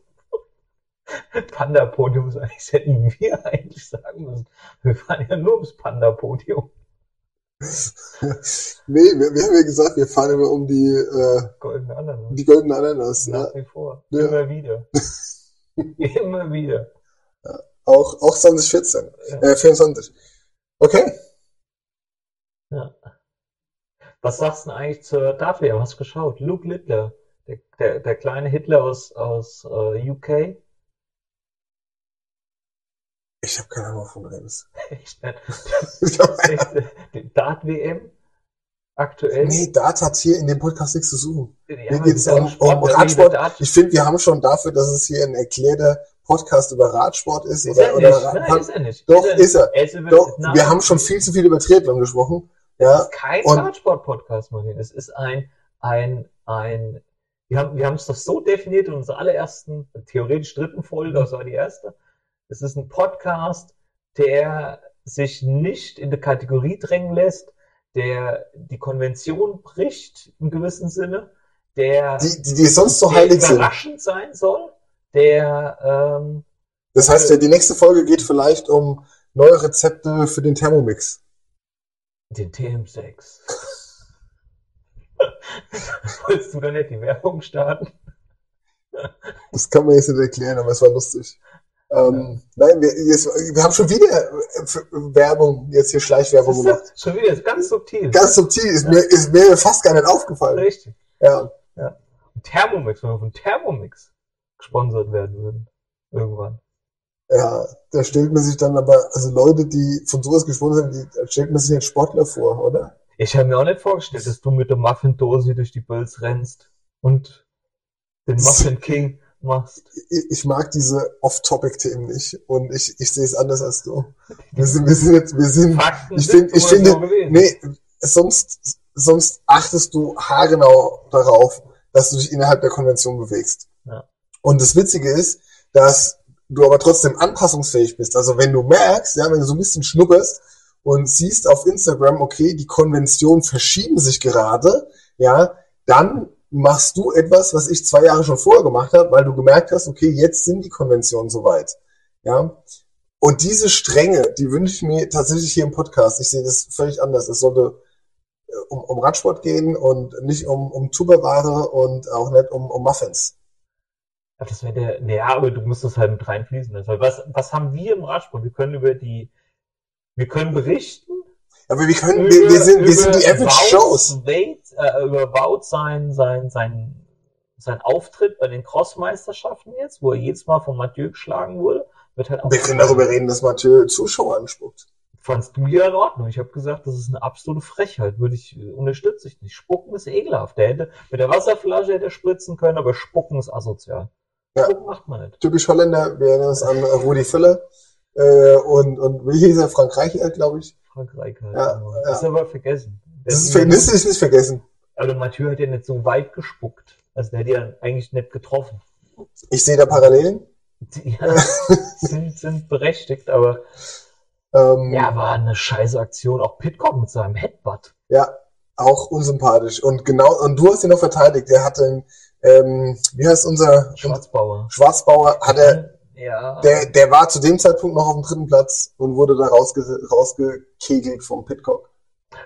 Panda Podium ist eigentlich, hätten wir eigentlich sagen müssen. Wir fahren ja nur ums Panda Podium. nee, wir, wir, haben ja gesagt, wir fahren immer um die äh, goldene Ananas. Die goldene Ananas. Nach ja. wie vor. Ja. Immer wieder. immer wieder. Ja. Auch, auch 2014. Ja. Äh, 24. Okay. Ja. Was sagst du denn eigentlich zur Dafür? Hast du geschaut? Luke Littler, der, der, der kleine Hitler aus, aus uh, UK. Ich habe keine Ahnung von Rennes. Echt nicht? Dart-WM aktuell? Nee, Dart hat hier in dem Podcast nichts zu suchen. Ja, hier geht es um, um Radsport. Ich finde, wir haben schon dafür, dass es hier ein erklärter Podcast über Radsport ist. Ist oder, er nicht. Oder Nein, ist er nicht. Doch, ist er. Ist er. Doch, wir haben schon viel zu viel über Triathlon gesprochen. Ja, ist kein Radsport-Podcast, Martin. Es ist ein, ein, ein, wir haben, wir haben es doch so definiert in unserer allerersten, theoretisch dritten Folge, das war die erste. Es ist ein Podcast, der sich nicht in die Kategorie drängen lässt, der die Konvention bricht im gewissen Sinne, der, die, die, die sonst so heilig sind. überraschend sein soll, der, ähm, das heißt ja, die nächste Folge geht vielleicht um neue Rezepte für den Thermomix. Den TM6. Wolltest du dann nicht die Werbung starten? Das kann man jetzt nicht erklären, aber es war lustig. Ähm, ja. Nein, wir, jetzt, wir, haben schon wieder äh, Werbung, jetzt hier Schleichwerbung gemacht. Schon wieder, ist ganz subtil. Ganz subtil, ist, ja. mir, ist mir fast gar nicht aufgefallen. Richtig. Ja. ja. Thermomix, wenn wir von Thermomix gesponsert werden würden. Irgendwann. Ja, da stellt man sich dann aber, also Leute, die von sowas gesponsert sind, da stellt man sich einen Sportler vor, oder? Ich habe mir auch nicht vorgestellt, dass du mit der Muffin-Dose durch die Bölz rennst und den Muffin King machst. Ich, ich mag diese Off-Topic-Themen nicht und ich, ich sehe es anders als du. Wir sind, wir sind, wir sind, Fakten ich finde, ich finde, nee, sonst, sonst achtest du haargenau darauf, dass du dich innerhalb der Konvention bewegst. Ja. Und das Witzige ist, dass du aber trotzdem anpassungsfähig bist. Also wenn du merkst, ja, wenn du so ein bisschen schnupperst und siehst auf Instagram, okay, die Konventionen verschieben sich gerade, ja, dann machst du etwas, was ich zwei Jahre schon vorher gemacht habe, weil du gemerkt hast, okay, jetzt sind die Konventionen soweit. Ja. Und diese Strenge, die wünsche ich mir tatsächlich hier im Podcast. Ich sehe das völlig anders. Es sollte äh, um, um Radsport gehen und nicht um, um Tupperware und auch nicht um, um Muffins. Das wäre der, naja, aber du musst das halt mit reinfließen lassen. Was, was haben wir im Radsport? Wir können über die, wir können berichten, aber wir können, über, wir, wir, sind, wir sind die Average Shows. Wade, äh, über Wout sein, sein, sein, sein Auftritt bei den Crossmeisterschaften jetzt, wo er jedes Mal von Mathieu geschlagen wurde, wird halt auch. Wir können darüber reden, dass Mathieu Zuschauer anspuckt. Fandst du ja in Ordnung? Ich habe gesagt, das ist eine absolute Frechheit. Würde ich, unterstütze ich nicht. Spucken ist ekelhaft. Der hätte, mit der Wasserflasche hätte er spritzen können, aber Spucken ist asozial. Ja. Spucken macht man nicht. Typisch Holländer, wir erinnern uns an Rudi Völler, äh, und, und wie hieß er? Frank Reichert, glaube ich. Frank Reichert. Ja, genau. ja. Das ist aber vergessen. Das ist, ver das ist nicht vergessen. Aber Mathieu hat ja nicht so weit gespuckt. Also der hat ja eigentlich nicht getroffen. Ich sehe da Parallelen. Ja, sind, sind berechtigt, aber ähm, ja, war eine scheiße Aktion. Auch Pitcock mit seinem Headbutt. Ja, auch unsympathisch. Und genau, und du hast ihn noch verteidigt. Der hatte, ähm, wie heißt unser Schwarzbauer. Schwarzbauer hat er ja. Der, der war zu dem Zeitpunkt noch auf dem dritten Platz und wurde da rausge rausgekegelt vom Pitcock.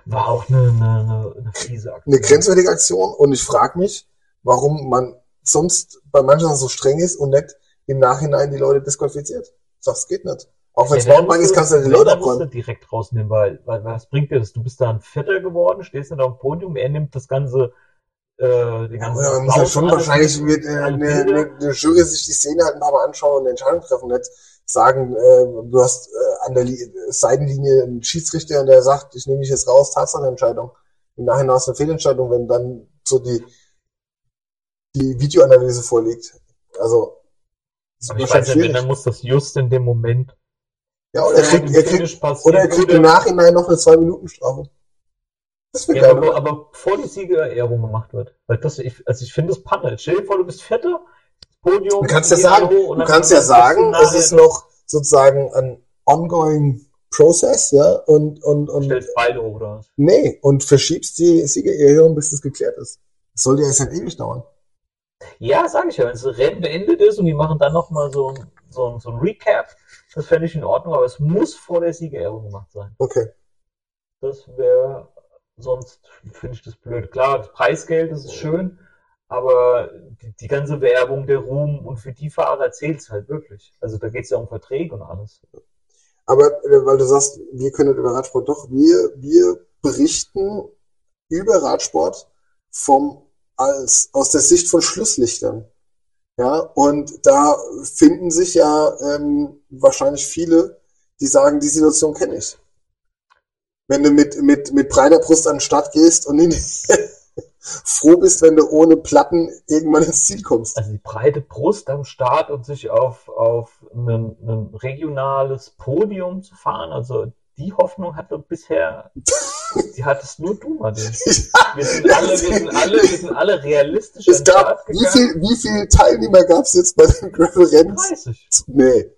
War auch eine, eine, eine fiese Aktion. Eine grenzwertige Aktion und ich frage mich, warum man sonst bei manchen so streng ist und nicht im Nachhinein die Leute disqualifiziert. Das geht nicht. Auch wenn es ja, Mountainbike ist, kannst du die Leute abräumen. direkt rausnehmen, weil, weil was bringt dir das? Du bist da ein Vierter geworden, stehst dann auf dem Podium, er nimmt das ganze äh, ganzen ja, man muss ja schon wahrscheinlich mit, äh, eine, eine, eine Jury sich die Szene halt mal anschauen und eine Entscheidung treffen, nicht sagen, äh, du hast äh, an der Li Seitenlinie einen Schiedsrichter und der sagt, ich nehme dich jetzt raus, Tatsachenentscheidung. Im Nachhinein hast du eine Fehlentscheidung, wenn dann so die, die Videoanalyse vorliegt. Also, ist ich weiß nicht, wenn, dann muss das just in dem Moment. Ja, oder er kriegt, er kriegt, oder er kriegt im Nachhinein noch eine Zwei-Minuten-Strafe. Ja, aber, aber bevor die Siegerehrung gemacht wird. Weil das, ich, also ich finde das Panne. Stell dir vor, du bist Vierter, Podium. Du kannst ja sagen, du kannst ja sagen, es ist noch sozusagen ein ongoing process, ja, und, und, und. Stellst beide hoch, oder was? Nee, und verschiebst die Siegerehrung, bis das geklärt ist. Das sollte ja jetzt halt ewig dauern. Ja, sage ich ja. Wenn das Rennen beendet ist und die machen dann nochmal so, so, so ein Recap, das fände ich in Ordnung, aber es muss vor der Siegerehrung gemacht sein. Okay. Das wäre sonst finde ich das blöd. Klar, das Preisgeld, das ist schön, aber die, die ganze Werbung, der Ruhm und für die Fahrer zählt es halt wirklich. Also da geht es ja um Verträge und alles. Aber äh, weil du sagst, wir können über Radsport, doch, wir, wir berichten über Radsport vom als aus der Sicht von Schlusslichtern. Ja, und da finden sich ja ähm, wahrscheinlich viele, die sagen, die Situation kenne ich wenn du mit, mit, mit breiter Brust an den Start gehst und in, froh bist, wenn du ohne Platten irgendwann ins Ziel kommst. Also die breite Brust am Start und sich auf, auf ein, ein regionales Podium zu fahren, also die Hoffnung hatte bisher, die hattest nur du, Martin. Wir sind alle, wir sind alle, wir sind alle realistisch es gab, wie viel, wie viele Teilnehmer gab es jetzt bei den Gravel-Rennen? 30. Nee.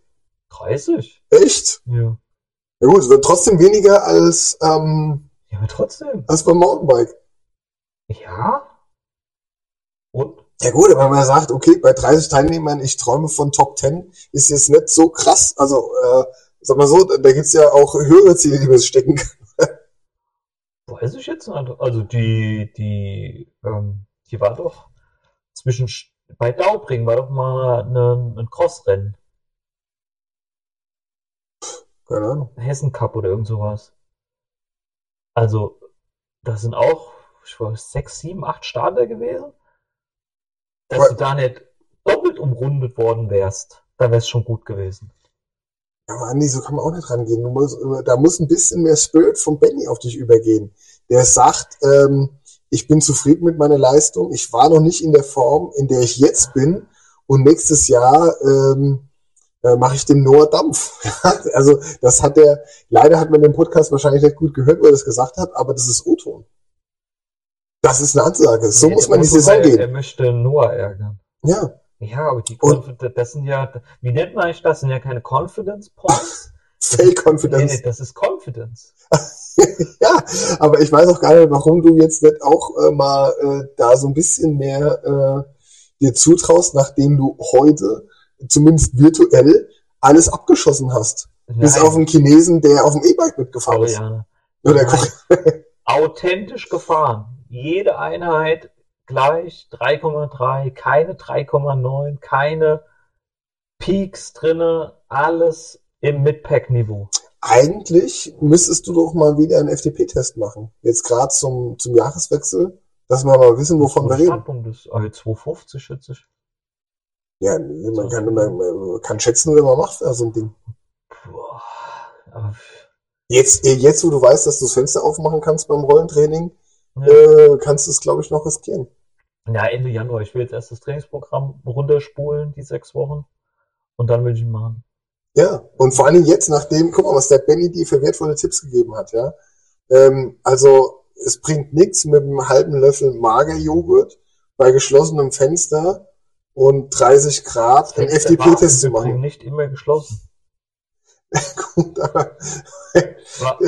30? Echt? Ja. Ja gut, es wird trotzdem weniger als, ähm, ja, aber trotzdem. als beim Mountainbike. Ja. Und? Ja gut, aber wenn man sagt, okay, bei 30 Teilnehmern, ich träume von Top 10, ist jetzt nicht so krass. Also, äh, sag mal so, da gibt's ja auch höhere Ziele, die man stecken kann. Weiß ich jetzt nicht. Also die, die, ähm, die war doch zwischen bei Daubring war doch mal ein, ein Crossrennen. Keine Ahnung. Hessen Cup oder irgend sowas. Also, das sind auch, ich weiß, sechs, sieben, acht Starter gewesen. Dass Was? du da nicht doppelt umrundet worden wärst, da wär's schon gut gewesen. Ja, aber Andi, so kann man auch nicht rangehen. Du musst, da muss ein bisschen mehr Spirit von Benny auf dich übergehen. Der sagt, ähm, ich bin zufrieden mit meiner Leistung. Ich war noch nicht in der Form, in der ich jetzt bin. Und nächstes Jahr ähm, äh, mache ich dem Noah Dampf. also das hat er, leider hat man den Podcast wahrscheinlich nicht gut gehört, wo er das gesagt hat, aber das ist O-Ton. Das ist eine Ansage. So nee, muss man die Saison gehen. Er möchte Noah ärgern. Ja. Ja, aber die Confidence, das sind ja, wie nennt man eigentlich das? Das sind ja keine Confidence Points. Fake Confidence. Nee, das ist Confidence. ja, aber ich weiß auch gar nicht, warum du jetzt nicht auch äh, mal äh, da so ein bisschen mehr äh, dir zutraust, nachdem du heute, zumindest virtuell, alles abgeschossen hast. Nein. Bis auf einen Chinesen, der auf dem E-Bike mitgefahren ist. Oder Authentisch gefahren. Jede Einheit gleich 3,3, keine 3,9, keine Peaks drinne, alles im Midpack-Niveau. Eigentlich müsstest du doch mal wieder einen FTP-Test machen. Jetzt gerade zum, zum Jahreswechsel, dass wir mal wissen, wovon wir reden. Startpunkt ist also 250, schätze ich. Ja, man kann, man kann schätzen, wenn man macht so ein Ding. Boah, jetzt, jetzt, wo du weißt, dass du das Fenster aufmachen kannst beim Rollentraining, ja. äh, kannst du es, glaube ich, noch riskieren. Ja, Ende Januar. Ich will jetzt erst das Trainingsprogramm runterspulen, die sechs Wochen. Und dann will ich ihn machen. Ja, und vor allem jetzt, nachdem, guck mal, was der Benny dir für wertvolle Tipps gegeben hat, ja. Ähm, also, es bringt nichts mit einem halben Löffel Magerjoghurt bei geschlossenem Fenster und 30 Grad einen FDP-Test zu machen. Nicht immer geschlossen. Gut, aber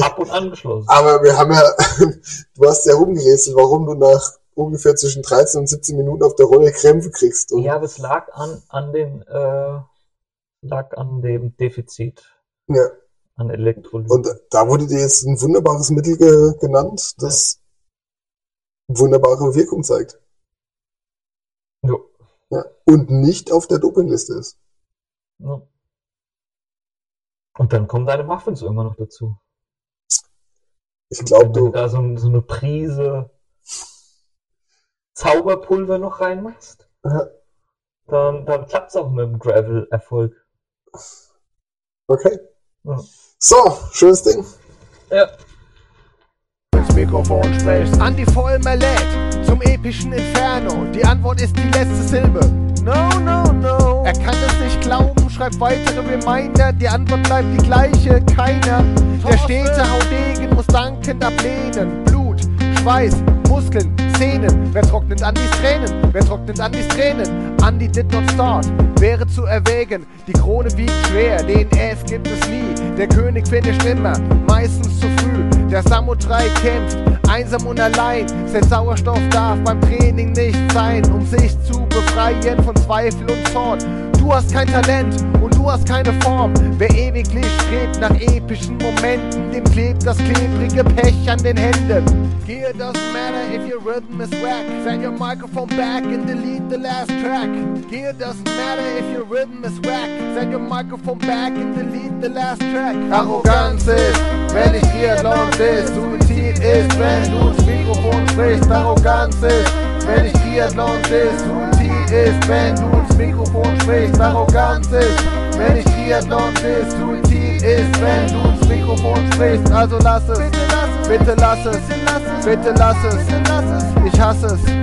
ab und angeschlossen. Aber wir haben ja, du hast ja rumgerätselt, warum du nach ungefähr zwischen 13 und 17 Minuten auf der Rolle Krämpfe kriegst. Und ja, das lag an, an den, äh, lag an dem Defizit. Ja. An Elektrolyt. Und da wurde dir jetzt ein wunderbares Mittel ge genannt, das ja. wunderbare Wirkung zeigt. Ja. Und nicht auf der Dopingliste ist. Ja. Und dann kommen deine Muffins irgendwann noch dazu. Ich glaube, du. da so, so eine Prise Zauberpulver noch reinmachst, ja. dann, dann klappt es auch mit dem Gravel-Erfolg. Okay. Ja. So, schönes Ding. Ja. Ins Mikrofon sprichst, Andi Vollmer lädt zum epischen Inferno. Die Antwort ist die letzte Silbe. No, no, no. Er kann es nicht glauben, schreibt weitere Reminder. Die Antwort bleibt die gleiche, keiner. Der stete Haudegen muss dankend ablehnen. Blut, Schweiß, Muskeln, Zähnen. Wer trocknet Andis Tränen? Wer trocknet Andis Tränen? Andy did not start. Wäre zu erwägen, die Krone wiegt schwer, den F gibt es nie. Der König finisht immer, meistens zu früh. Der Samurai kämpft, einsam und allein. Sein Sauerstoff darf beim Training nicht sein, um sich zu befreien von Zweifel und Zorn. Du hast kein Talent und du hast keine Form. Wer ewiglich strebt nach epischen Momenten, dem klebt das klebrige Pech an den Händen. Gear doesn't matter if your rhythm is whack. Send your microphone back and delete the last track. Gear doesn't matter if your rhythm is whack. Send your microphone back and delete the last track. Arroganz ist, wenn ich Triathlon ist. Suizid ist, wenn du ins Mikrofon sprichst. Arroganz ist, wenn ich Triathlon ist. Suizid ist, wenn du ins Mikrofon sprichst. Arroganz ist, wenn ich Triathlon ist. Suizid ist, wenn du ins Mikrofon sprichst. Also lass es, bitte lass es, bitte lass es, ich hasse es.